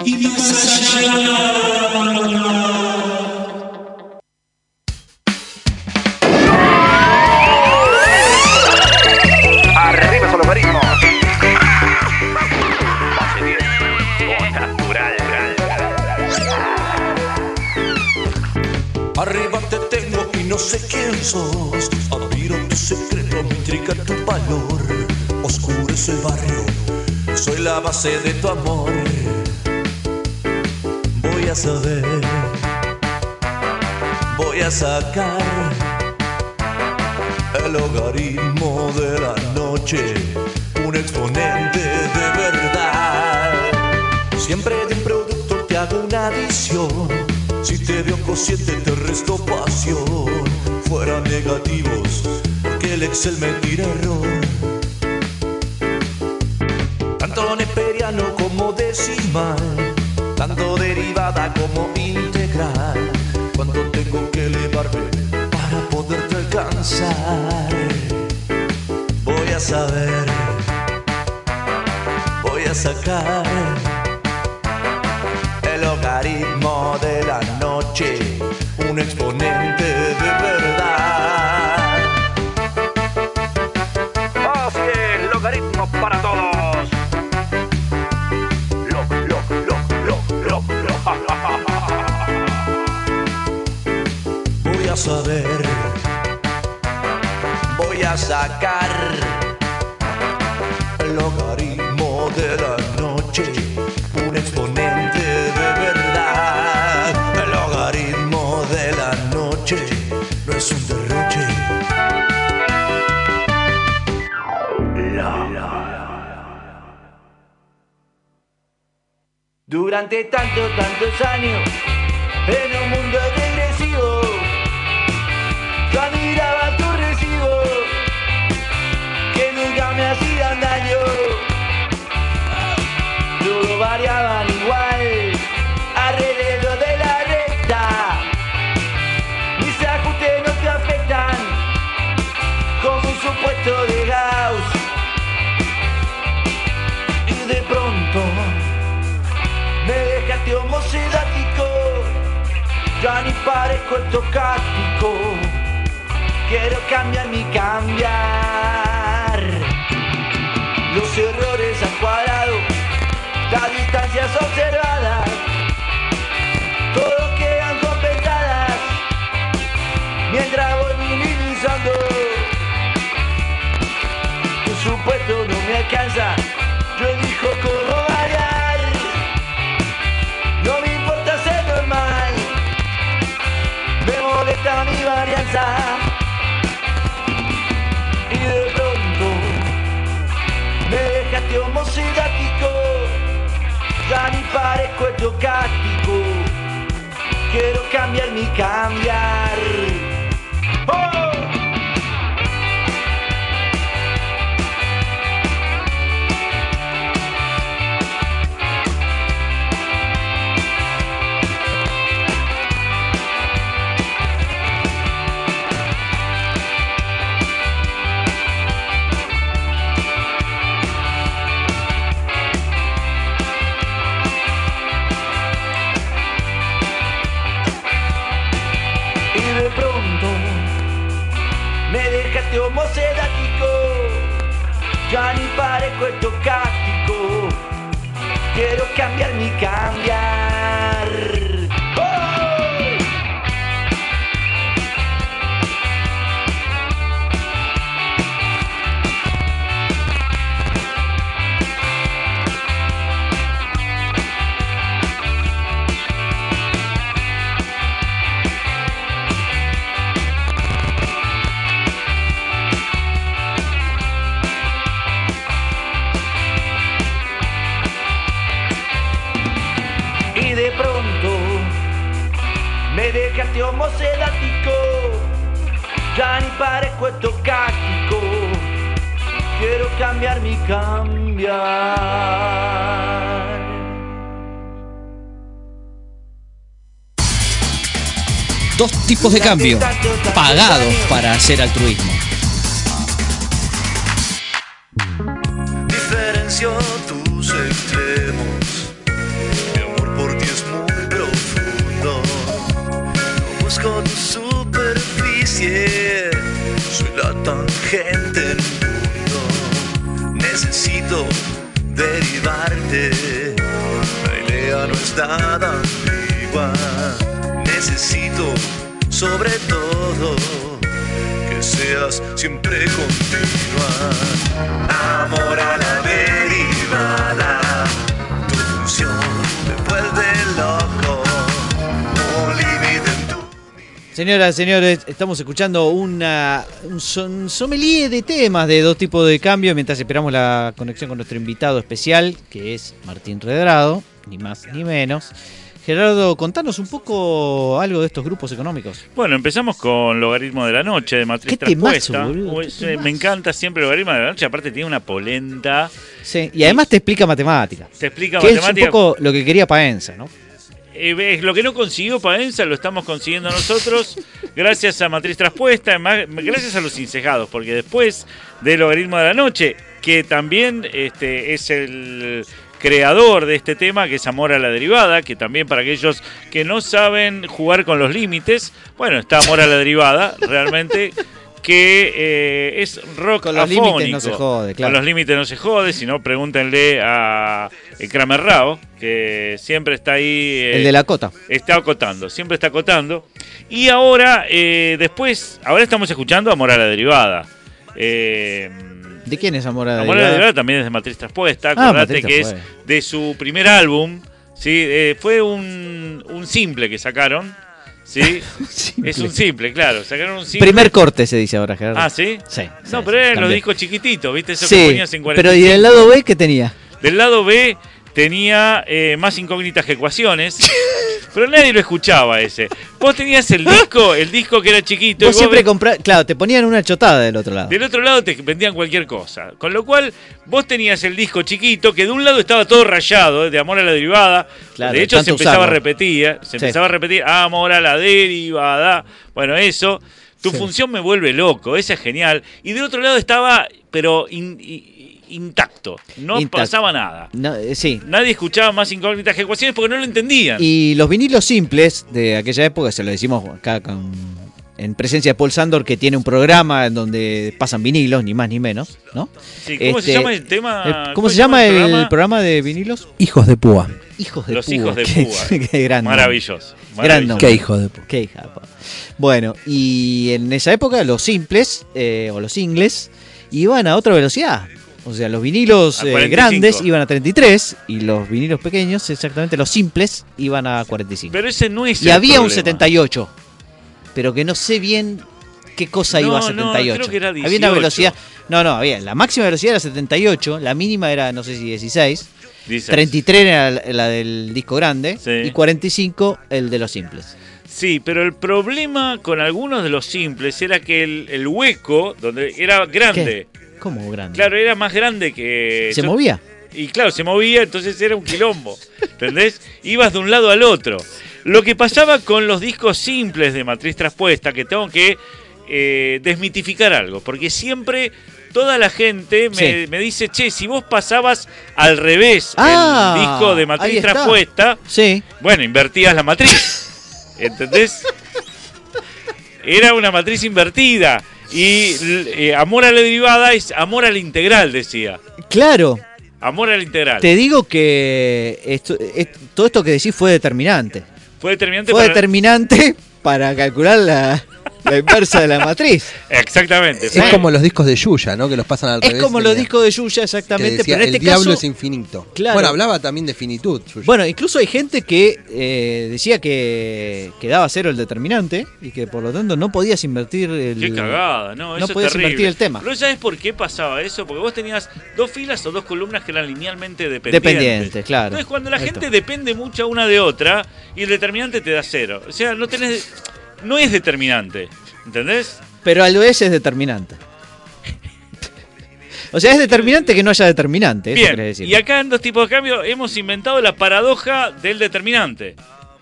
Arriba con marismos. Arriba te tengo y no sé quién sos. Admiro tu secreto, me intriga tu valor. Oscuro es el barrio, soy la base de tu amor. Voy a saber, voy a sacar el logaritmo de la un exponente de verdad. Siempre de un producto te hago una adición. Si te veo cociente te resto pasión. Fuera negativos, porque el Excel me tira error. Tanto neperiano como decimal, tanto derivada como integral. Cuando tengo que elevarme para poderte alcanzar, a saber, voy a sacar el logaritmo de la noche, un exponente de verdad. Así es, logaritmo para todos. Lo, lo, lo, lo, lo, lo. Voy a saber, voy a sacar de la noche, un exponente de verdad. El logaritmo de la noche no es un derroche. Durante tantos, tantos años, parezco tocático. Quiero cambiar mi cambiar. Los errores al cuadrado, las distancias observadas, todos quedan compensadas mientras voy minimizando. Tu supuesto no me alcanza, Y de pronto me dejaste homocidático, ya ni parezco estocástico. Quiero cambiar mi cambiar. Quiero cambiar mi cambiar. Tipos de cambio, pagados para hacer altruismo. Diferencio tus extremos. Mi amor por ti es muy profundo. No busco tu superficie. Soy la tangente del mundo. Necesito derivarte. La idea no es nada ambigua. Necesito, sobre todo, que seas siempre continua. Amor a la derivada, Señoras, señores, estamos escuchando una, un, son- sommelier de temas de dos tipos de cambio mientras esperamos la conexión con nuestro invitado especial, que es Martín Redrado, ni más ni menos. Gerardo, contanos un poco algo de estos grupos económicos. Bueno, empezamos con Logaritmo de la Noche de Matriz Qué temazo, boludo, qué sí, me encanta siempre Logaritmo de la Noche, aparte tiene una polenta. Sí, y además te explica matemática. Te explica Que es un matemática. poco lo que quería Paenza, ¿no? Eh, lo que no consiguió Paenza lo estamos consiguiendo nosotros gracias a Matriz Traspuesta, gracias a los incejados, porque después del Logaritmo de la Noche, que también este, es el creador de este tema, que es Amor a la Derivada, que también para aquellos que no saben jugar con los límites, bueno, está Amor a la Derivada, realmente que eh, es rock Con los límites no se jode, claro. Con los límites no se jode, si no pregúntenle a eh, Kramer Rao, que siempre está ahí. eh, El de la cota. Está acotando, siempre está acotando. Y ahora, eh, después, ahora estamos escuchando Amor a la Derivada. Eh, ¿De quién es Amor a la Amor a la? Derivada también es de Matriz Traspuesta. Ah, Acordate que es de su primer álbum. ¿sí? Eh, fue un, un simple que sacaron. ¿sí? Es un simple, claro. Sacaron un simple. Primer corte se dice ahora, Gerardo. Ah, ¿sí? Sí. No, sí, pero eran los discos chiquititos, ¿viste? Eso que Sí, ponías en 45. pero ¿y del lado B qué tenía? Del lado B tenía eh, más incógnitas que ecuaciones. pero nadie lo escuchaba ese. Vos tenías el disco, el disco que era chiquito. y Vos siempre ves- comprás, claro, te ponían una chotada del otro lado. del otro lado te vendían cualquier cosa. Con lo cual, vos tenías el disco chiquito, que de un lado estaba todo rayado, eh, de amor a la derivada. Claro, de hecho, se empezaba usarlo. a repetir, eh, se Sí. empezaba a repetir, amor a la derivada. Bueno, eso. Tu Sí. función me vuelve loco, esa es genial. Y del otro lado estaba, pero in- intacto. No Intacto. pasaba nada. No, eh, sí. Nadie escuchaba más incógnitas que ecuaciones porque no lo entendían. Y los vinilos simples de aquella época, se lo decimos acá con- en presencia de Paul Sandor, que tiene un programa en donde pasan vinilos, ni más ni menos, ¿no? Sí, ¿Cómo se Este, llama el tema? el- ¿Cómo se llama el programa de vinilos? Hijos de púa. Hijos de Los púa. hijos de púa. qué gran nombre. Maravilloso. Maravilloso. Qué hijo de púa. Qué hija de púa. Bueno, y en esa época los simples, eh, o los ingles, iban a otra velocidad. O sea, los vinilos eh, 45. grandes iban a 33 y los vinilos pequeños, exactamente los simples, iban a 45. Pero ese no es y el había un problema. 78, pero que no sé bien qué cosa No, iba a no, 78. creo que era Había una 18. velocidad. No, no, había. La máxima velocidad era 78, la mínima era, no sé si 16. Dice. 33 era la, la del disco grande Sí. y 45 el de los simples. Sí, pero el problema con algunos de los simples era que el, el hueco, donde era grande, ¿Cómo grande? claro, era más grande que... ¿Se yo- movía? Y claro, se movía, entonces era un quilombo. ¿Entendés? Ibas de un lado al otro. Lo que pasaba con los discos simples de matriz traspuesta, que tengo que eh, desmitificar algo, porque siempre toda la gente me, Sí. me dice, che, si vos pasabas al revés Ah, el disco de matriz traspuesta, Sí. bueno, invertías la matriz. ¿Entendés? Era una matriz invertida. Y eh, amor a la derivada es amor a la integral, decía. Claro, Amor a la integral. te digo que esto, es- todo esto que decís fue determinante. Fue determinante Fue para- determinante para calcular la, la inversa de la matriz. Exactamente. Es como los discos de Yuya, ¿no? Que los pasan al Es revés. como que los discos de Yuya, exactamente, decía, pero en este el diablo caso... es infinito. Claro. Bueno, hablaba también de finitud. Yuya. Bueno, incluso hay gente que eh, decía que, que daba cero el determinante y que por lo tanto no podías invertir el... Qué cagada, no, eso No es podías terrible. invertir el tema. Pero ¿sabes por qué pasaba eso? Porque vos tenías dos filas o dos columnas que eran linealmente dependientes. Dependiente, claro. Entonces cuando la gente depende mucho una de otra y el determinante te da cero. O sea, no tenés... No es determinante, ¿entendés? Pero a lo es es determinante. O sea, es determinante que no haya determinante, eso Bien, querés decir. y acá en dos tipos de cambio hemos inventado la paradoja del determinante.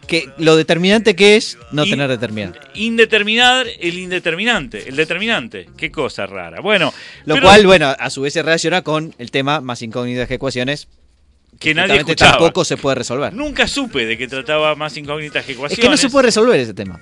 Que lo determinante que es no tener determinante. Indeterminar el indeterminante, el determinante. Qué cosa rara. Bueno, Lo pero cual, bueno, a su vez se relaciona con el tema más incógnitas que ecuaciones. que nadie escuchaba. tampoco se puede resolver. Nunca supe de qué trataba más incógnitas que es ecuaciones. que no se puede resolver ese tema.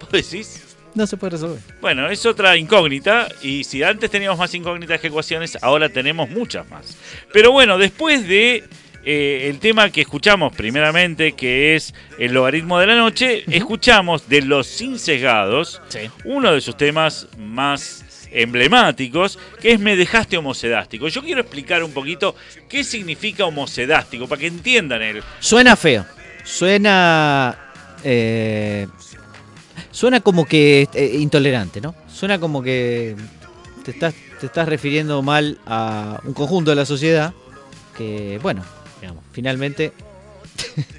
¿Vos decís? No se puede resolver. Bueno, es otra incógnita y si antes teníamos más incógnitas que ecuaciones, ahora tenemos muchas más. Pero bueno, después de eh, el tema que escuchamos primeramente, que es el logaritmo de la noche, escuchamos de los sin sesgados uno de sus temas más emblemáticos, que es Me dejaste homocedástico. Yo quiero explicar un poquito qué significa homocedástico, para que entiendan el... Suena feo. Suena. eh, suena como que eh, intolerante, ¿no? Suena como que te estás, te estás refiriendo mal a un conjunto de la sociedad que, bueno, digamos, finalmente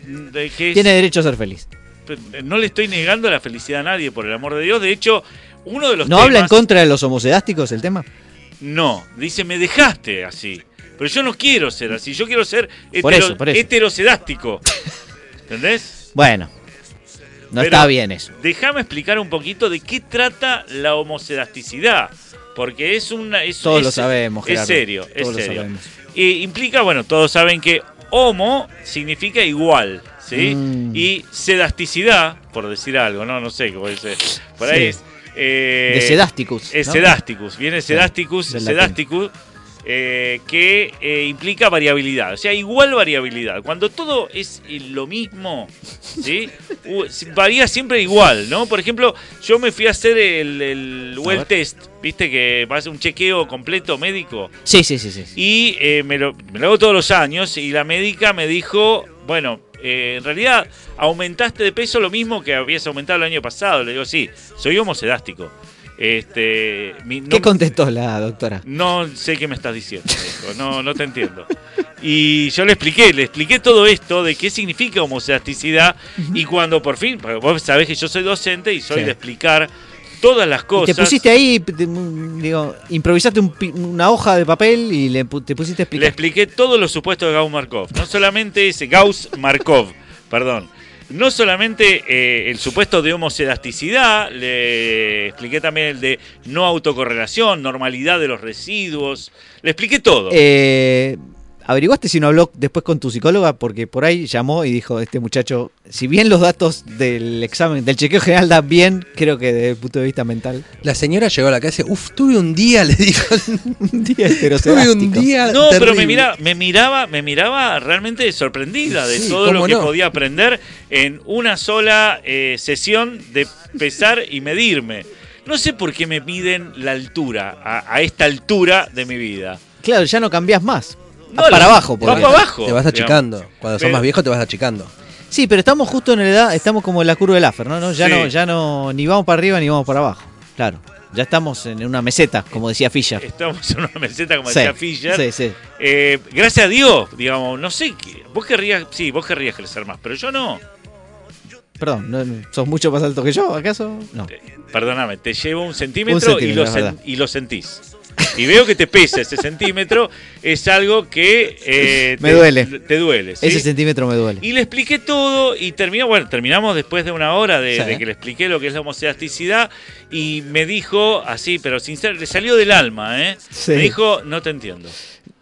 de que es- tiene derecho a ser feliz. No le estoy negando la felicidad a nadie, por el amor de Dios. De hecho, uno de los ¿No temas... habla en contra de los homocedásticos el tema? No, dice, me dejaste así. Pero yo no quiero ser así, yo quiero ser Por hetero- eso, por eso. heterocedástico. ¿Entendés? Bueno, no Pero está bien eso. Déjame explicar un poquito de qué trata la homocedasticidad. Porque es una. Es, Todos es- lo sabemos, Es Gerardo. serio, es Todos lo serio. sabemos. Y implica, bueno, todos saben que homo significa igual, ¿sí? Mm. Y sedasticidad, por decir algo, no, no sé cómo dice. Por ahí Sí. es. eh, De sedasticus, Es ¿no? sedasticus, viene sedasticus, sedasticus, eh, que eh, implica variabilidad, o sea, igual variabilidad. Cuando todo es eh, lo mismo, ¿sí? Varía siempre igual, ¿no? Por ejemplo, yo me fui a hacer el, el well test, ¿viste? Que va a ser un chequeo completo médico. Sí, sí, sí, sí. Y eh, me, lo, me lo hago todos los años y la médica me dijo, bueno, eh, en realidad aumentaste de peso lo mismo que habías aumentado el año pasado. Le digo, sí, soy homocedástico. Este, mi- no, ¿Qué contestó la doctora? no sé qué me estás diciendo, no, no te entiendo. Y yo le expliqué, le expliqué todo esto de qué significa homocedasticidad y cuando por fin, porque vos sabés que yo soy docente y soy Sí. de explicar todas las Y cosas. te pusiste ahí, te- digo, improvisaste un una hoja de papel y le te pusiste a Le explicar. expliqué todos los supuestos de Gauss-Markov. No solamente ese, Gauss-Markov, perdón. No solamente eh, el supuesto de homocedasticidad, le expliqué también el de no autocorrelación, normalidad de los residuos, le expliqué todo. Eh, ¿Averiguaste si no habló después con tu psicóloga? Porque por ahí llamó y dijo, este muchacho, si bien los datos del examen, del chequeo general dan bien, creo que desde el punto de vista mental. La señora llegó a la casa y dice, uff, tuve un día, le dijo. un día Tuve un día No, pero me, terrible". mira, me miraba, me miraba realmente sorprendida de Sí, todo lo que no. podía aprender en una sola eh, sesión de pesar y medirme. No sé por qué me piden la altura, a, a esta altura de mi vida. Claro, ya no cambiás más. No, para la- abajo. por va ejemplo. para abajo. Te vas achicando. Cuando sos Pero- más viejo te vas achicando. Sí, pero estamos justo en la edad, estamos como en la curva del Laffer, ¿no? ¿no? Ya Sí. no, ya no, ni vamos para arriba ni vamos para abajo. Claro. Ya estamos en una meseta, como decía Fischer. Estamos en una meseta, como Sí, decía Fischer. sí, sí. Eh, gracias a Dios, digamos, no sé, qué- vos querrías, sí, vos querrías crecer más, pero yo no. Perdón, ¿no- ¿sos mucho más alto que yo, acaso? No. Perdóname, te llevo un centímetro, Un centímetro, y, lo sen- y lo sentís. Y veo que te pesa ese centímetro, es algo que eh, Me te, duele. Te duele. ¿sí? Ese centímetro me duele. Y le expliqué todo y terminó, bueno, terminamos después de una hora de, Sí. de que le expliqué lo que es la homocedasticidad y me dijo así, pero sincero, le salió del alma, ¿eh? Sí. Me dijo, no te entiendo.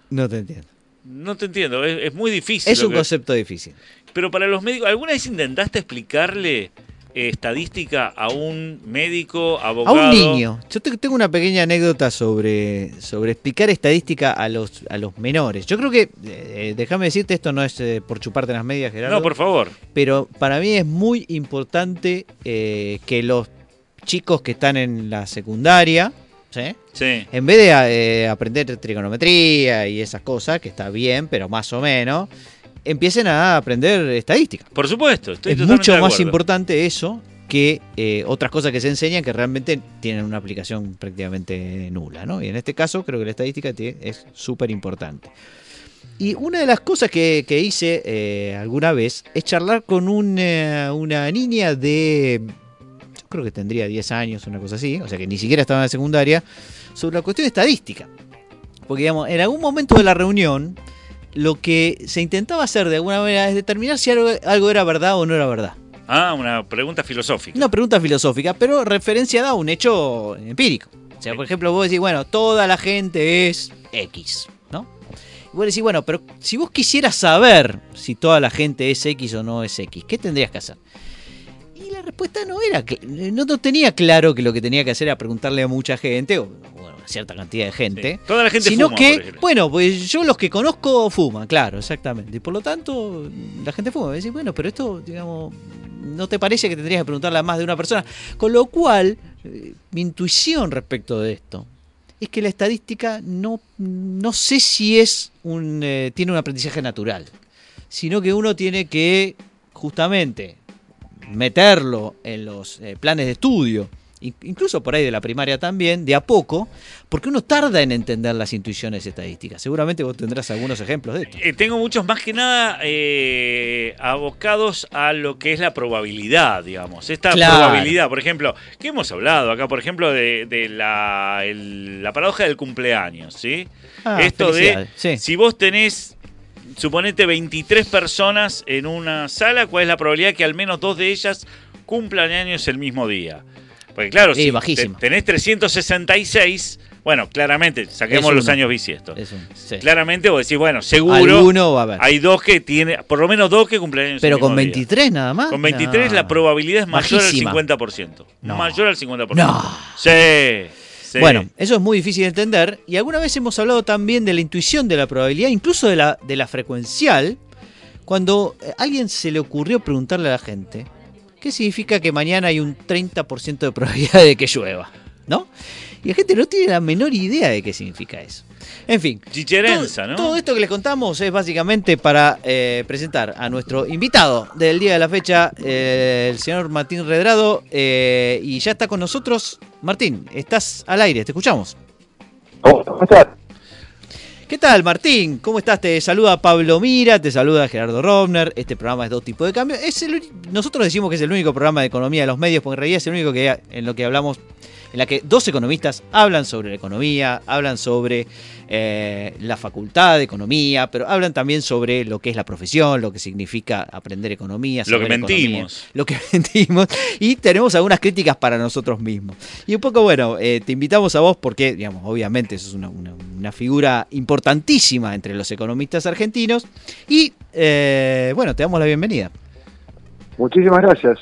No te entiendo. No te entiendo, es, es muy difícil. Es un que- concepto difícil. Pero para los médicos, ¿alguna vez intentaste explicarle estadística a un médico, A abogado? un niño. Yo te- tengo una pequeña anécdota sobre, sobre explicar estadística a los, a los menores. Yo creo que, eh, déjame decirte, esto no es eh, por chuparte las medias, Gerardo. No, por favor. Pero para mí es muy importante eh, que los chicos que están en la secundaria, ¿sí? Sí. en vez de eh, aprender trigonometría y esas cosas, que está bien, pero más o menos, empiecen a aprender estadística. Por supuesto, estoy es mucho de más importante eso que eh, otras cosas que se enseñan que realmente tienen una aplicación prácticamente nula, ¿no? Y en este caso creo que la estadística es súper importante. Y una de las cosas que, que hice eh, alguna vez es charlar con una, una niña de, yo creo que tendría 10 años, una cosa así, o sea que ni siquiera estaba en la secundaria, sobre la cuestión de estadística. Porque digamos, en algún momento de la reunión, lo que se intentaba hacer de alguna manera es determinar si algo, algo era verdad o no era verdad. Ah, una pregunta filosófica. Una pregunta filosófica, pero referenciada a un hecho empírico. O sea, por ejemplo, vos decís, bueno, toda la gente es X, ¿no? Y vos decís, bueno, pero si vos quisieras saber si toda la gente es X o no es X, ¿qué tendrías que hacer? Y la respuesta no era, no, tenía claro que lo que tenía que hacer era preguntarle a mucha gente, o cierta cantidad de gente. Sí. Toda la gente sino fuma, que, bueno, pues yo los que conozco fuman, claro, exactamente. Y por lo tanto, la gente fuma. Decís, bueno, pero esto, digamos, ¿no te parece que tendrías que preguntarle a más de una persona? Con lo cual, eh, mi intuición respecto de esto es que la estadística no, no sé si es un, eh, tiene un aprendizaje natural, sino que uno tiene que justamente meterlo en los eh, planes de estudio, incluso por ahí de la primaria también, de a poco, porque uno tarda en entender las intuiciones estadísticas. Seguramente vos tendrás algunos ejemplos de esto. Eh, tengo muchos más que nada eh, abocados a lo que es la probabilidad, digamos. Esta Claro. probabilidad, por ejemplo, que hemos hablado acá, por ejemplo, de, de la, el- la paradoja del cumpleaños, ¿sí? Ah, Esto de, sí. si vos tenés, suponete, 23 personas en una sala, ¿cuál es la probabilidad que al menos dos de ellas cumplan años el mismo día? Porque claro, Sí, si bajísima. te- tenés 366, bueno, claramente, saquemos los años bisiestos. Sí. Claramente vos decís, bueno, seguro Alguno va a haber. hay dos que tiene, por lo menos dos que cumplen años Pero el con mismo día. 23 nada más. Con 23 No. la probabilidad es mayor Bajísima. al 50%. No. Mayor al 50%. No. Sí. sí. Bueno, eso es muy difícil de entender. Y alguna vez hemos hablado también de la intuición de la probabilidad, incluso de la, de la frecuencial, cuando eh, a alguien se le ocurrió preguntarle a la gente qué significa que mañana hay un 30% de probabilidad de que llueva, ¿no? Y la gente no tiene la menor idea de qué significa eso. En fin, Chicherenza, todo, ¿no? todo esto que les contamos es básicamente para eh, presentar a nuestro invitado del día de la fecha, eh, el señor Martín Redrado, eh, y ya está con nosotros. Martín, estás al aire, te escuchamos. ¿Cómo estás? ¿Qué tal, Martín? ¿Cómo estás? Te saluda Pablo Mira, te saluda Gerardo Robner. Este programa es dos tipos de cambio. Es el nosotros decimos que es el único programa de economía de los medios, porque en realidad es el único que en lo que hablamos en la que dos economistas hablan sobre la economía, hablan sobre eh, la facultad de economía, pero hablan también sobre lo que es la profesión, lo que significa aprender economía, Lo que economía, mentimos. lo que mentimos, y tenemos algunas críticas para nosotros mismos. Y un poco, bueno, eh, te invitamos a vos porque, digamos, obviamente sos una, una- una figura importantísima entre los economistas argentinos, y, eh, bueno, te damos la bienvenida. Muchísimas gracias.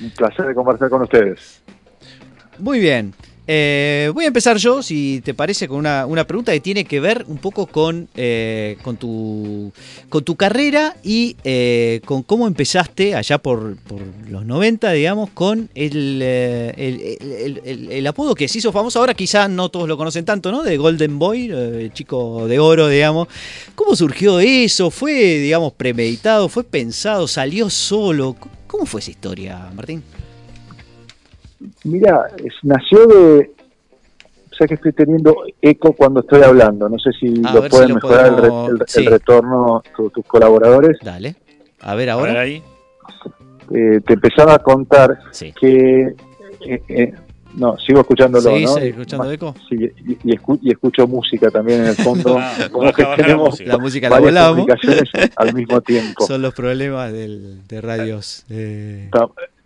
Un placer de conversar con ustedes. Muy bien. Eh, voy a empezar yo, si te parece, con una, pregunta que tiene que ver un poco con, eh, con, tu, con tu carrera y eh, con cómo empezaste allá por, los 90, digamos, con el, el, el- apodo que se hizo famoso. Ahora quizá no todos lo conocen tanto, ¿no? De Golden Boy, chico de oro, digamos. ¿Cómo surgió eso? ¿Fue, digamos, premeditado? ¿Fue pensado? ¿Salió solo? ¿Cómo fue esa historia, Martín? Mira, es- nació de... O sea que estoy teniendo eco cuando estoy hablando. No sé si A lo pueden si lo mejorar el re- el, el sí. retorno tu- tus colaboradores. Dale. A ver A ahora. ver ahí. Eh, te empezaba a contar Sí. que... eh, eh, no, sigo escuchándolo, ¿Seguís ¿no? escuchando eco? Sí, y, y escu- y escucho música también en el fondo. Ah, como baja, que baja la tenemos música. La música la comunicaciones al mismo tiempo. Son los problemas del, de radios. eh.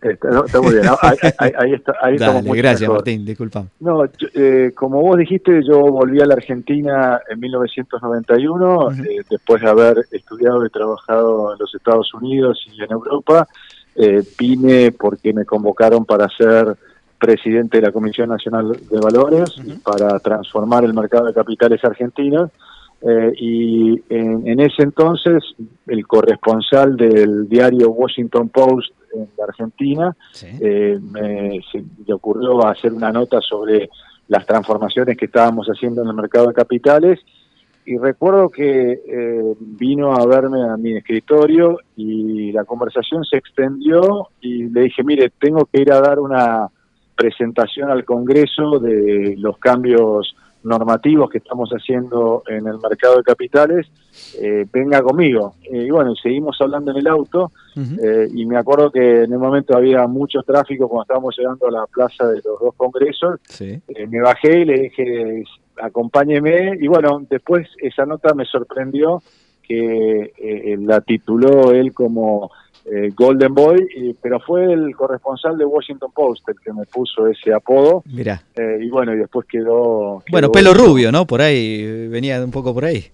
Está, está- no, está muy bien. Ah, Ahí, ahí- ahí está, ahí estamos Dale, gracias mejor. Martín, disculpa. No, eh, como vos dijiste, yo volví a la Argentina en 1991, eh, después de haber estudiado y trabajado en los Estados Unidos y en Europa. Eh, vine porque me convocaron para ser presidente de la Comisión Nacional de Valores para transformar el mercado de capitales argentinos. Eh, y en, en ese entonces, el corresponsal del diario Washington Post en la Argentina eh, me, se le ocurrió hacer una nota sobre las transformaciones que estábamos haciendo en el mercado de capitales. Y recuerdo que eh, vino a verme a mi escritorio y la conversación se extendió y le dije, mire, tengo que ir a dar una presentación al Congreso de los cambios normativos que estamos haciendo en el mercado de capitales, eh, venga conmigo. Eh, y bueno, seguimos hablando en el auto eh, y me acuerdo que en el momento había mucho tráfico cuando estábamos llegando a la plaza de los dos congresos. Sí. Eh, me bajé y le dije, acompáñeme. Y bueno, después esa nota me sorprendió que eh, la tituló él como eh, Golden Boy, y- pero fue el corresponsal de Washington Post el que me puso ese apodo. Mirá. Eh, y bueno, y después quedó... Bueno, pelo rubio, ¿no? Por ahí, venía un poco por ahí.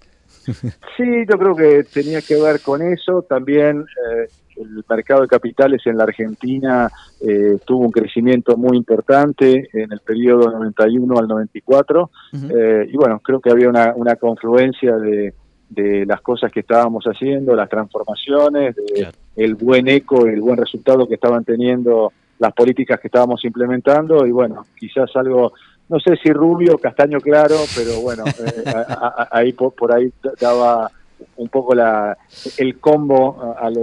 Sí, yo creo que tenía que ver con eso. También eh, el mercado de capitales en la Argentina eh, tuvo un crecimiento muy importante en el periodo 91 al 94. Eh, y bueno, creo que había una, una confluencia de, de las cosas que estábamos haciendo, las transformaciones, de el buen eco, el buen resultado que estaban teniendo las políticas que estábamos implementando. Y bueno, quizás algo no sé si rubio, castaño claro, pero bueno, eh, a- a- a- ahí por, por ahí daba un poco la el combo al,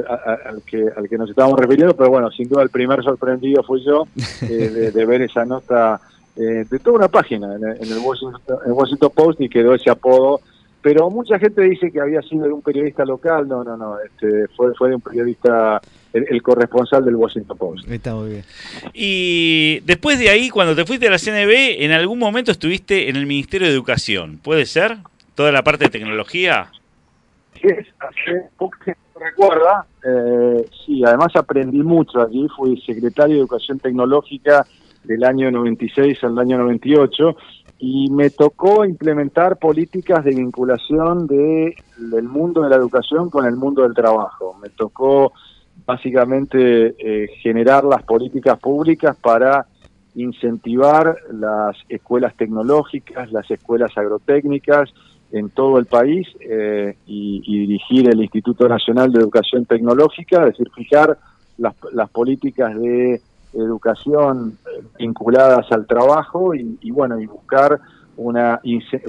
que al que nos estábamos refiriendo, pero bueno, sin duda el primer sorprendido fui yo eh, de, de ver esa nota eh, de toda una página en, el- en el Washington, en Washington Post y quedó ese apodo. Pero mucha gente dice que había sido de un periodista local, no, no, no, este, fue, fue de un periodista, el, el corresponsal del Washington Post. Está muy bien. Y después de ahí, cuando te fuiste a la CNB, en algún momento estuviste en el Ministerio de Educación. ¿Puede ser? Toda la parte de tecnología. Sí, hace poco que no recuerda. Eh, sí, además aprendí mucho allí. Fui secretario de Educación Tecnológica del año 96 al año 98 y me tocó implementar políticas de vinculación de, del mundo de la educación con el mundo del trabajo. Me tocó básicamente eh, generar las políticas públicas para incentivar las escuelas tecnológicas, las escuelas agrotécnicas en todo el país eh, y, y dirigir el Instituto Nacional de Educación Tecnológica, es decir, fijar las, las políticas de educación vinculadas al trabajo y, y, bueno y buscar una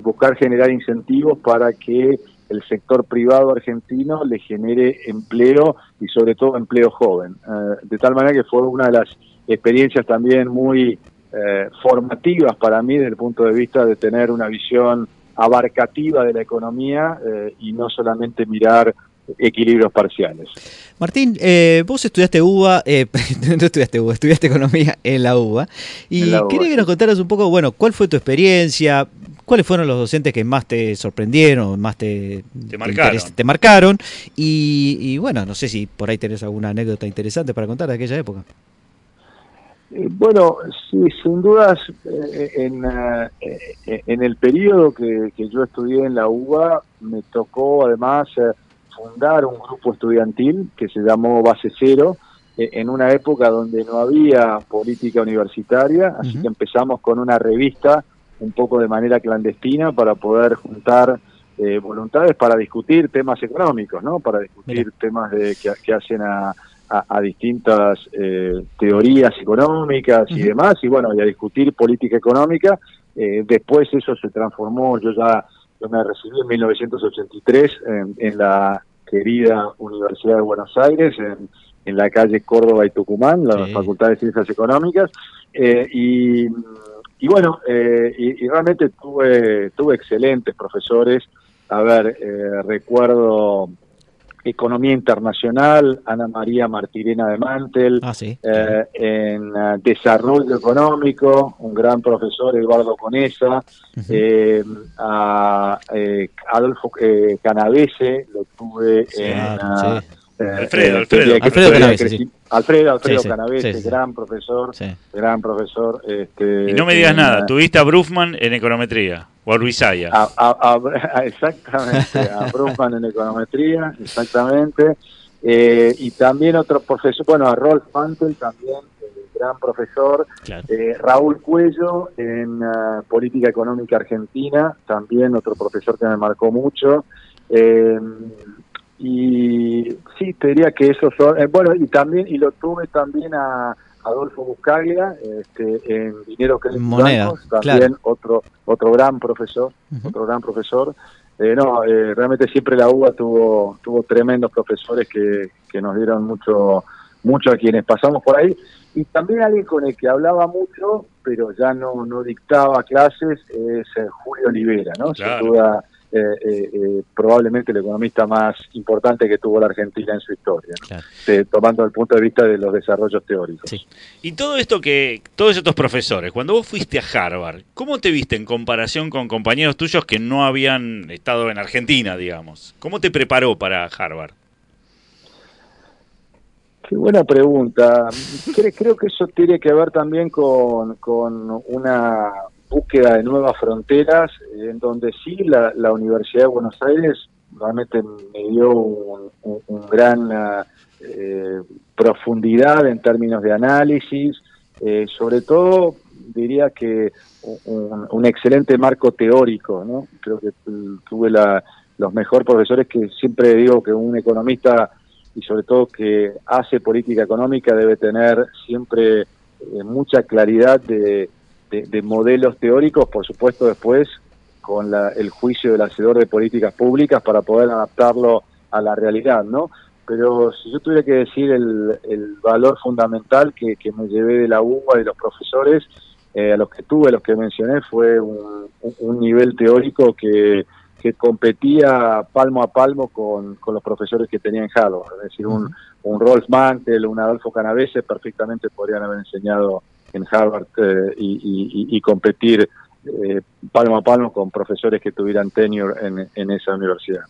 buscar generar incentivos para que el sector privado argentino le genere empleo y sobre todo empleo joven. Eh, de tal manera que fue una de las experiencias también muy eh, formativas para mí desde el punto de vista de tener una visión abarcativa de la economía eh, y no solamente mirar equilibrios parciales. Martín, eh, vos estudiaste UBA, eh, no estudiaste UBA, estudiaste economía en la UBA. Y En la UBA, quería que nos contaras un poco, bueno, ¿cuál fue tu experiencia? ¿Cuáles fueron los docentes que más te sorprendieron, más te, te marcaron. te marcaron? Y, y, bueno, no sé si por ahí tenés alguna anécdota interesante para contar de aquella época. Eh, Bueno, sí, sin dudas, eh, en, eh, en el periodo que, que yo estudié en la UBA, me tocó además eh, fundar un grupo estudiantil que se llamó Base Cero, eh, en una época donde no había política universitaria, así que empezamos con una revista un poco de manera clandestina para poder juntar eh, voluntades para discutir temas económicos, ¿no? Para discutir temas de, que, que hacen a, a- a distintas eh, teorías económicas y demás, y bueno, y a discutir política económica. Eh, después eso se transformó, yo ya yo me recibí en 1983 en, en la querida Universidad de Buenos Aires, en, en la calle Córdoba y Tucumán, la Sí. Facultad de Ciencias Económicas, eh, y, y bueno, eh, y, y realmente tuve, tuve excelentes profesores. A ver, eh, recuerdo Economía Internacional, Ana María Martirena de Mantel, Ah, sí. eh, en eh, Desarrollo Económico, un gran profesor, Eduardo Conesa, eh, a eh, Adolfo eh, Canavese, lo tuve en... ah, sí. eh, Alfredo, eh, Alfredo. Alfredo Canavese. Alfredo, Alfredo Sí, sí, Canavese, sí, sí. gran profesor, Sí. gran profesor. Este, Y no me digas en, nada, eh, tuviste a Brufman en econometría, o a Ruizaya. a, a- a- exactamente, a Brufman en econometría, exactamente. Eh, y también otro profesor, bueno, a Rolf Mantel también, eh, gran profesor. Eh, Raúl Cuello en ah, Política Económica Argentina, también otro profesor que me marcó mucho. Y sí, te diría que esos son, eh, bueno, y también, y lo tuve también a Adolfo Buscaglia, este, en Dinero que Moneda, también claro. otro otro gran profesor, otro gran profesor. Eh, no, eh, realmente siempre la UBA tuvo tuvo tremendos profesores que, que nos dieron mucho mucho a quienes pasamos por ahí y también alguien con el que hablaba mucho, pero ya no no dictaba clases es eh, Julio Olivera, ¿no? Claro. Sin duda eh, eh, eh, probablemente el economista más importante que tuvo la Argentina en su historia, ¿no? Tomando el punto de vista de los desarrollos teóricos. Y todo esto que, todos estos profesores, cuando vos fuiste a Harvard, ¿cómo te viste en comparación con compañeros tuyos que no habían estado en Argentina, digamos? ¿Cómo te preparó para Harvard? Qué buena pregunta. Cre- Creo que eso tiene que ver también con, con una búsqueda de nuevas fronteras, en donde sí la, la Universidad de Buenos Aires realmente me dio un, un- un gran ah, eh, profundidad en términos de análisis, eh, sobre todo diría que un, excelente marco teórico, ¿no? Creo que tu- tuve la, los mejores profesores que siempre digo que un economista y sobre todo que hace política económica debe tener siempre eh, mucha claridad de, de- de modelos teóricos, por supuesto después con la- el juicio del hacedor de políticas públicas para poder adaptarlo a la realidad, ¿no? Pero si yo tuviera que decir el, el valor fundamental que, que me llevé de la UBA y de los profesores, eh, a los que tuve, a los que mencioné, fue un, un- un nivel teórico que, que competía palmo a palmo con, con los profesores que tenía en Harvard. Es decir, un, un Rolf Mantel, un Adolfo Canavese perfectamente podrían haber enseñado en Harvard eh, y, y- y- y competir eh, palmo a palmo con profesores que tuvieran tenure en, en esa universidad.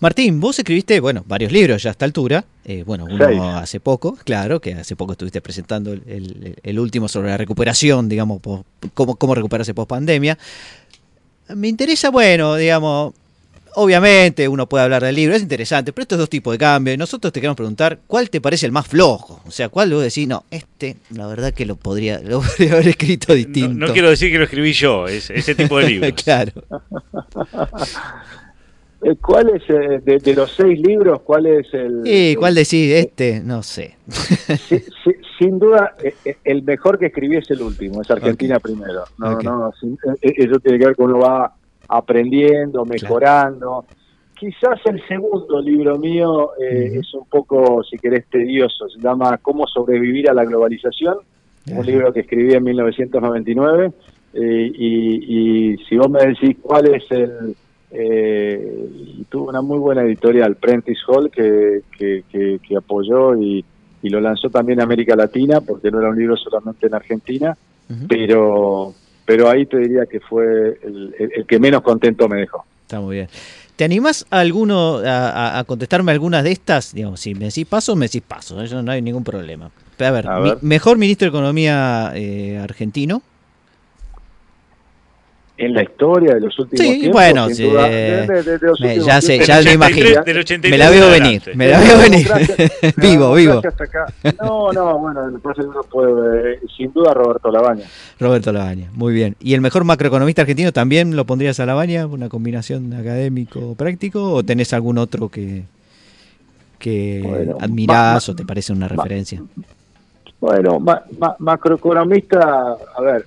Martín, vos escribiste, bueno, varios libros ya a esta altura. Eh, bueno, uno Seis. hace poco, claro, que hace poco estuviste presentando el, el- el último sobre la recuperación, digamos, cómo, cómo recuperarse post pandemia. Me interesa, bueno, digamos, obviamente uno puede hablar del libro, es interesante, pero estos dos tipos de cambio, y nosotros te queremos preguntar, ¿cuál te parece el más flojo? O sea, ¿cuál vos decís, no, este, la verdad que lo podría, lo podría haber escrito distinto? No quiero decir que lo escribí yo, es ese tipo de libros. claro. Eh, ¿Cuál es, eh, de, de los seis libros, cuál es el... ¿Y cuál decís? Este, no sé. Sí, sí, sin duda, eh, eh, el mejor que escribí es el último, es Argentina primero. No, Ok. no, sin- eh, eh, eso tiene que ver con uno va aprendiendo, mejorando. Quizás el segundo libro mío eh, es un poco, si querés, tedioso. Se llama Cómo sobrevivir a la globalización, un libro que escribí en 1999. eh, y, y si vos me decís cuál es el, eh, y tuvo una muy buena editorial, Prentice Hall, que, que, que- que apoyó y, y lo lanzó también a América Latina, porque no era un libro solamente en Argentina, pero pero ahí te diría que fue el, el- el que menos contento me dejó. Está muy bien. ¿Te animás a alguno a, contestarme algunas de estas? Digamos, si me decís paso, me decís paso, no hay ningún problema. A ver, A mi- ver. mejor ministro de Economía eh, argentino. En la historia de los últimos Sí, tiempos, bueno, sin sí, duda, de- de- de- de los me- últimos ya sé, ya me imagino. del 83 Me la veo en venir, adelante. me la veo venir. Vivo, vivo. No, no, bueno, que uno puede, eh, sin duda Roberto Labaña. Roberto Labaña, muy bien. ¿Y el mejor macroeconomista argentino también lo pondrías a Labaña? ¿Una combinación académico-práctico? ¿O tenés algún otro que, que Bueno, admirás o te parece una referencia? Bueno, ma- ma- macroeconomista, a ver,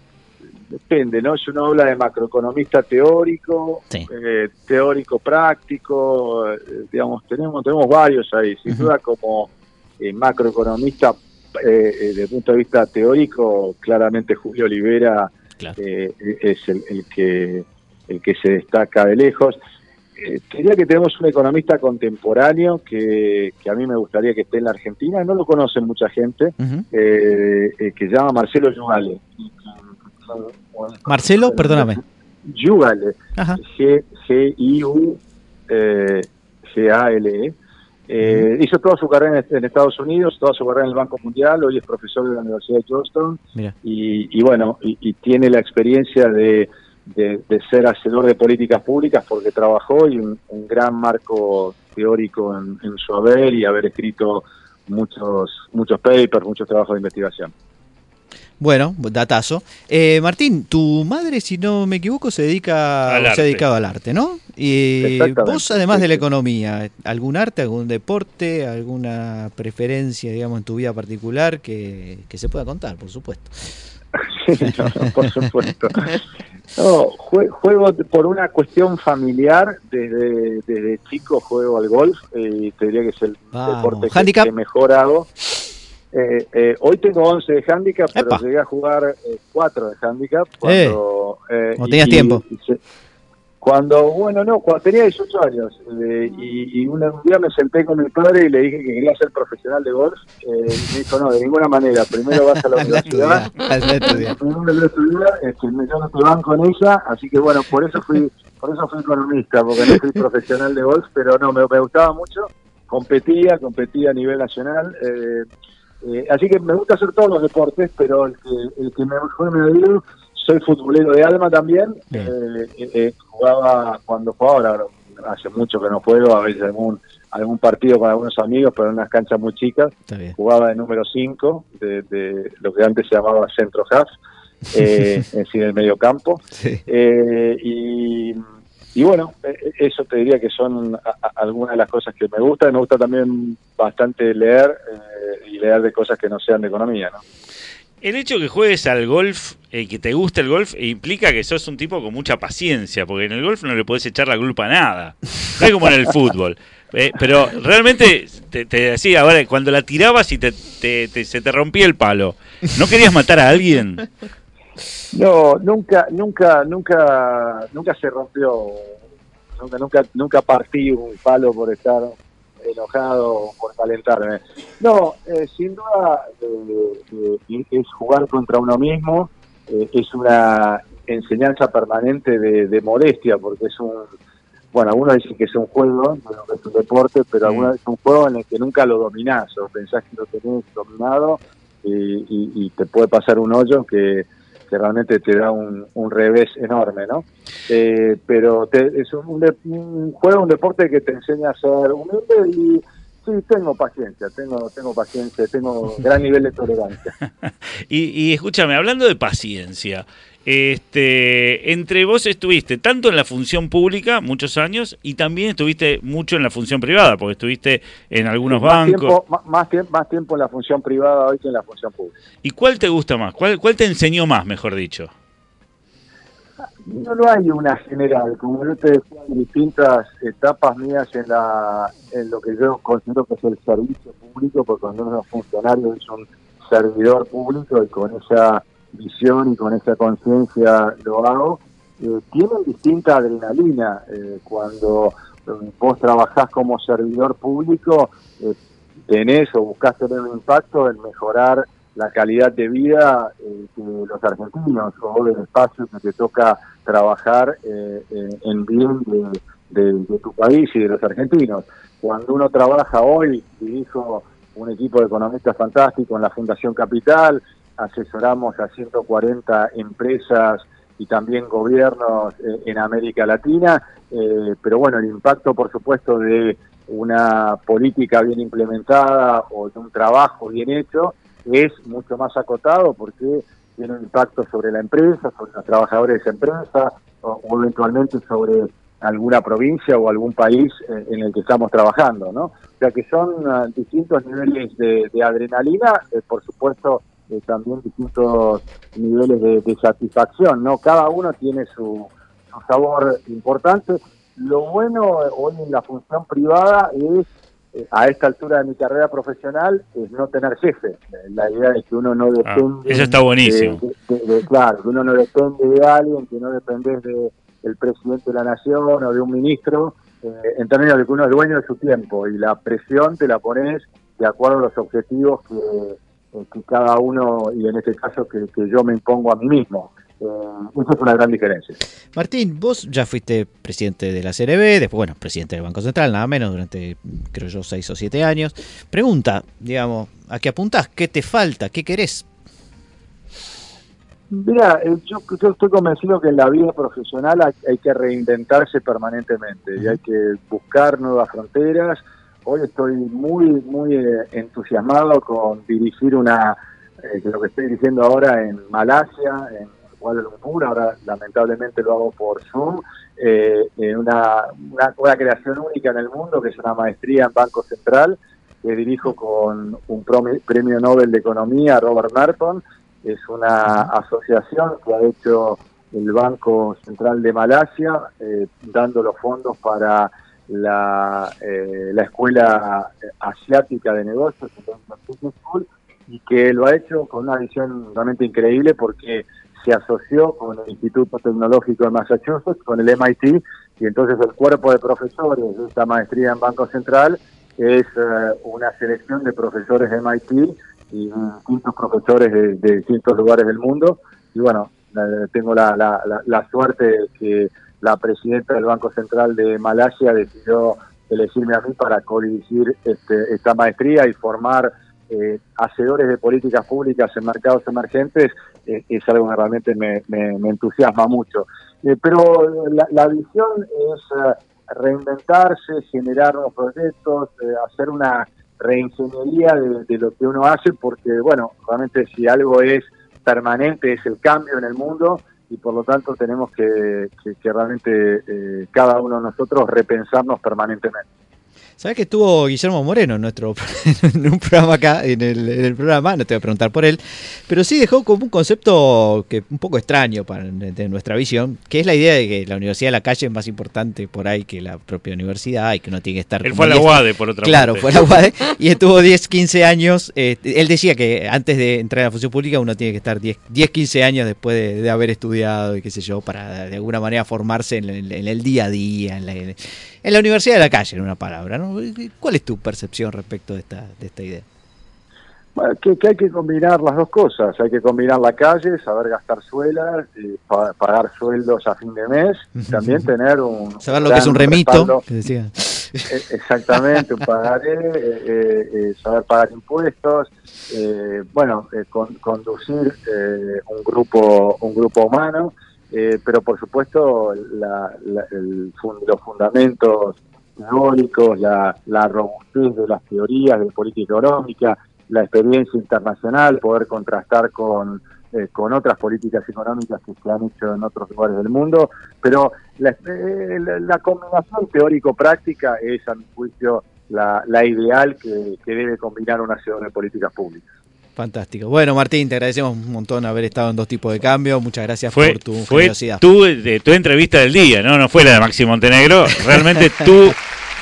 depende, ¿no? Si uno habla de macroeconomista teórico, eh, teórico práctico, eh, digamos, tenemos tenemos varios ahí. Sin duda como eh, macroeconomista, eh, eh, desde el punto de vista teórico, claramente Julio Olivera es el, el que el que se destaca de lejos. Diría que tenemos un economista contemporáneo que, que a mí me gustaría que esté en la Argentina, no lo conoce mucha gente, que se llama Marcelo Yugale. Marcelo, perdóname. Yugale, G-I-U, eh, G-A-L-E. Eh, Hizo toda su carrera en, en Estados Unidos, toda su carrera en el Banco Mundial, hoy es profesor de la Universidad de Georgetown y, y bueno, y, y tiene la experiencia de, de- de ser hacedor de políticas públicas porque trabajó y un, un gran marco teórico en, en su haber y haber escrito muchos muchos papers, muchos trabajos de investigación. Bueno, datazo. Eh, Martín, tu madre, si no me equivoco, se dedica se ha dedicado al arte, ¿no? Y vos, además sí, de la sí. economía, ¿algún arte, algún deporte, alguna preferencia, digamos, en tu vida particular que, que se pueda contar, por supuesto? No, por supuesto. No, jue- juego por una cuestión familiar, desde, desde chico juego al golf eh, y te diría que es el Vamos. deporte que, que mejor hago. Eh, eh, hoy tengo 11 de handicap, pero llegué a jugar 4 de handicap cuando... eh, Cuando tenías tiempo. y se- cuando, bueno, no, cuando tenía 18 años eh, y, un día me senté con mi padre y le dije que quería ser profesional de golf eh, y me dijo, no, de ninguna manera, primero vas a la universidad, primero estudiar, este, yo no te banco en ella, así que bueno, por eso fui por eso fui economista, porque no fui profesional de golf, pero no, me, me gustaba mucho, competía, competía a nivel nacional, eh, eh, así que me gusta hacer todos los deportes, pero el que, el que mejor me dio, soy futbolero de alma también, eh, eh, eh, jugaba cuando jugaba, ahora hace mucho que no juego, a veces algún algún partido con algunos amigos, pero en unas canchas muy chicas, jugaba de número 5, de, de lo que antes se llamaba centro half, eh, es decir, el medio campo. Sí. Eh, y, y bueno, eh, eso te diría que son algunas de las cosas que me gustan. Me gusta también bastante leer eh, y leer de cosas que no sean de economía, ¿no? El hecho que juegues al golf, eh, que te guste el golf, implica que sos un tipo con mucha paciencia, porque en el golf no le podés echar la culpa a nada. No es como en el fútbol. Eh, pero realmente, te, decía, ahora, cuando la tirabas y te- te- se te rompía el palo, ¿no querías matar a alguien? No, nunca, nunca, nunca, nunca se rompió, nunca, nunca, nunca partí un palo por estar enojado o por calentarme. No, eh, sin duda eh, eh, es jugar contra uno mismo, eh, es una enseñanza permanente de, de modestia, porque es un, bueno, algunos dicen que es un juego, que es un deporte, pero algunos es un juego en el que nunca lo dominás, o pensás que lo tenés dominado y, y- y te puede pasar un hoyo que, que realmente te da un, un revés enorme, ¿no? Eh, pero te- es un, un juego, un deporte que te enseña a ser humilde y sí, tengo paciencia, tengo, tengo paciencia, tengo gran nivel de tolerancia. Y, y escúchame, hablando de paciencia, este, entre vos estuviste tanto en la función pública muchos años y también estuviste mucho en la función privada, porque estuviste en algunos más bancos. Tiempo, más, tiempo, más tiempo en la función privada hoy que en la función pública. ¿Y cuál te gusta más? ¿Cuál, cuál te enseñó más, mejor dicho? No, no hay una general, como yo te decía, hay distintas etapas mías en, la, en lo que yo considero que es el servicio público, porque cuando uno es funcionario es un servidor público y con esa visión y con esa conciencia lo hago. eh, tienen distinta adrenalina. Eh, cuando eh, vos trabajás como servidor público, eh, tenés o buscás tener un impacto en mejorar la calidad de vida eh, de los argentinos o del espacio que te toca trabajar en bien de- de tu país y de los argentinos. Cuando uno trabaja hoy, dirijo un equipo de economistas fantástico en la Fundación Capital, asesoramos a 140 empresas y también gobiernos eh, en América Latina, eh, pero bueno, el impacto por supuesto de una política bien implementada o de un trabajo bien hecho es mucho más acotado porque tiene un impacto sobre la empresa, sobre los trabajadores de esa empresa o, eventualmente sobre alguna provincia o algún país eh, en el que estamos trabajando, ¿no? O sea que son ah, distintos niveles de, adrenalina, por supuesto eh, también distintos niveles de, de satisfacción, ¿no? Cada uno tiene su, su sabor importante. Lo bueno eh, hoy en la función privada es, eh, a esta altura de mi carrera profesional, es no tener jefe. La idea es que uno no depende... eso está buenísimo. de- de- de- claro, que uno no depende de alguien, que no dependés de, del presidente de la nación o de un ministro, eh, en términos de que uno es dueño de su tiempo y la presión te la pones de acuerdo a los objetivos que, eh, que cada uno, y en este caso que, que yo me impongo a mí mismo. Eh, eso es una gran diferencia. Martín, vos ya fuiste presidente de la CNB, después, bueno, presidente del Banco Central, nada menos, durante, creo yo, seis o siete años. Pregunta, digamos, ¿a qué apuntás? ¿Qué te falta? ¿Qué querés? Mira, eh, yo, yo estoy convencido que en la vida profesional hay, hay que reinventarse permanentemente y hay que buscar nuevas fronteras. Hoy estoy muy, muy eh, entusiasmado con dirigir una, eh, lo que estoy dirigiendo ahora en Malasia, en Kuala Lumpur, ahora lamentablemente lo hago por Zoom, eh, en una, una, una creación única en el mundo que es una maestría en Banco Central que dirijo con un premio Nobel de Economía, Robert Merton, es una asociación que ha hecho el Banco Central de Malasia, eh, dando los fondos para la, eh, la Escuela Asiática de Negocios, y que lo ha hecho con una visión realmente increíble porque se asoció con el Instituto Tecnológico de Massachusetts, con el MIT, y entonces el cuerpo de profesores de esta maestría en Banco Central es eh, una selección de profesores de MIT y distintos profesores de, de distintos lugares del mundo. Y bueno, eh, tengo la, la, suerte que la presidenta del Banco Central de Malasia decidió elegirme a mí para co-dirigir este, esta maestría y formar eh, hacedores de políticas públicas en mercados emergentes eh, es algo que realmente me, me, entusiasma mucho. Eh, pero la, visión es eh, reinventarse, generar nuevos proyectos, eh, hacer una reingeniería de, lo que uno hace, porque, bueno, realmente si algo es permanente es el cambio en el mundo y por lo tanto tenemos que, que, que realmente eh, cada uno de nosotros repensarnos permanentemente. ¿Sabes que estuvo Guillermo Moreno en nuestro en un programa acá, en el, en el, programa? No te voy a preguntar por él, pero sí dejó como un concepto que un poco extraño para de nuestra visión, que es la idea de que la universidad de la calle es más importante por ahí que la propia universidad y que uno tiene que estar. Él fue a la UADE, por otra claro, parte. fue a la UADE y estuvo 10, 15 años. Eh, él decía que antes de entrar a la función pública uno tiene que estar 10, 10 15 años después de, de, haber estudiado y qué sé yo, para de alguna manera formarse en el, en el día a día, en la, en la universidad de la calle, en una palabra. ¿no? ¿Cuál es tu percepción respecto de esta, de esta idea? Bueno, que, que, hay que combinar las dos cosas. Hay que combinar la calle, saber gastar suelas, pa pagar sueldos a fin de mes, y también tener un. Saber lo que es un remito. Que decía. Exactamente, un pagaré, eh, eh, saber pagar impuestos, eh, bueno, con, conducir eh, un grupo un grupo humano, eh, pero por supuesto los fundamentos teóricos, la, robustez de las teorías de política económica, la experiencia internacional, poder contrastar con, eh, con otras políticas económicas que se han hecho en otros lugares del mundo, pero la, eh, combinación teórico-práctica es, a mi juicio, la, la ideal que, que, debe combinar una ciudad de políticas públicas. Fantástico. Bueno, Martín, te agradecemos un montón haber estado en dos tipos de cambio. Muchas gracias fue, por tu fue generosidad. Tu, de, tu entrevista del día, ¿no? No fue la de Maxi Montenegro. Realmente tú,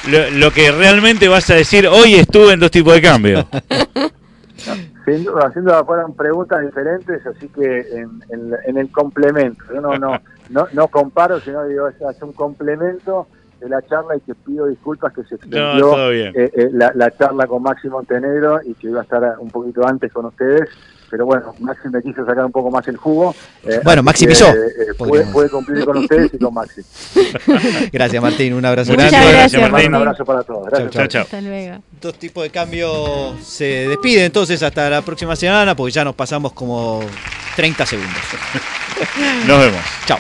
lo, lo, que realmente vas a decir, hoy estuve en dos tipos de cambio. Sin duda, sin duda fueron preguntas diferentes, así que en, en- en el complemento, yo no, no, no, no comparo, sino digo, es, es un complemento de la charla y que pido disculpas que se extendió todo bien. eh, eh, la, la charla con Maxi Montenegro y que iba a estar un poquito antes con ustedes, pero bueno, Maxi me quiso sacar un poco más el jugo. eh, Bueno, así Maxi que, pisó. eh, eh, Podríamos. pude cumplir con ustedes y con Maxi. Gracias, Martín. Un abrazo Muchas grande. gracias, Un Martín. abrazo para todos. Gracias. Chau, chau. Hasta luego. Dos tipos de cambio se despiden entonces hasta la próxima semana porque ya nos pasamos como 30 segundos. Nos vemos. Chao.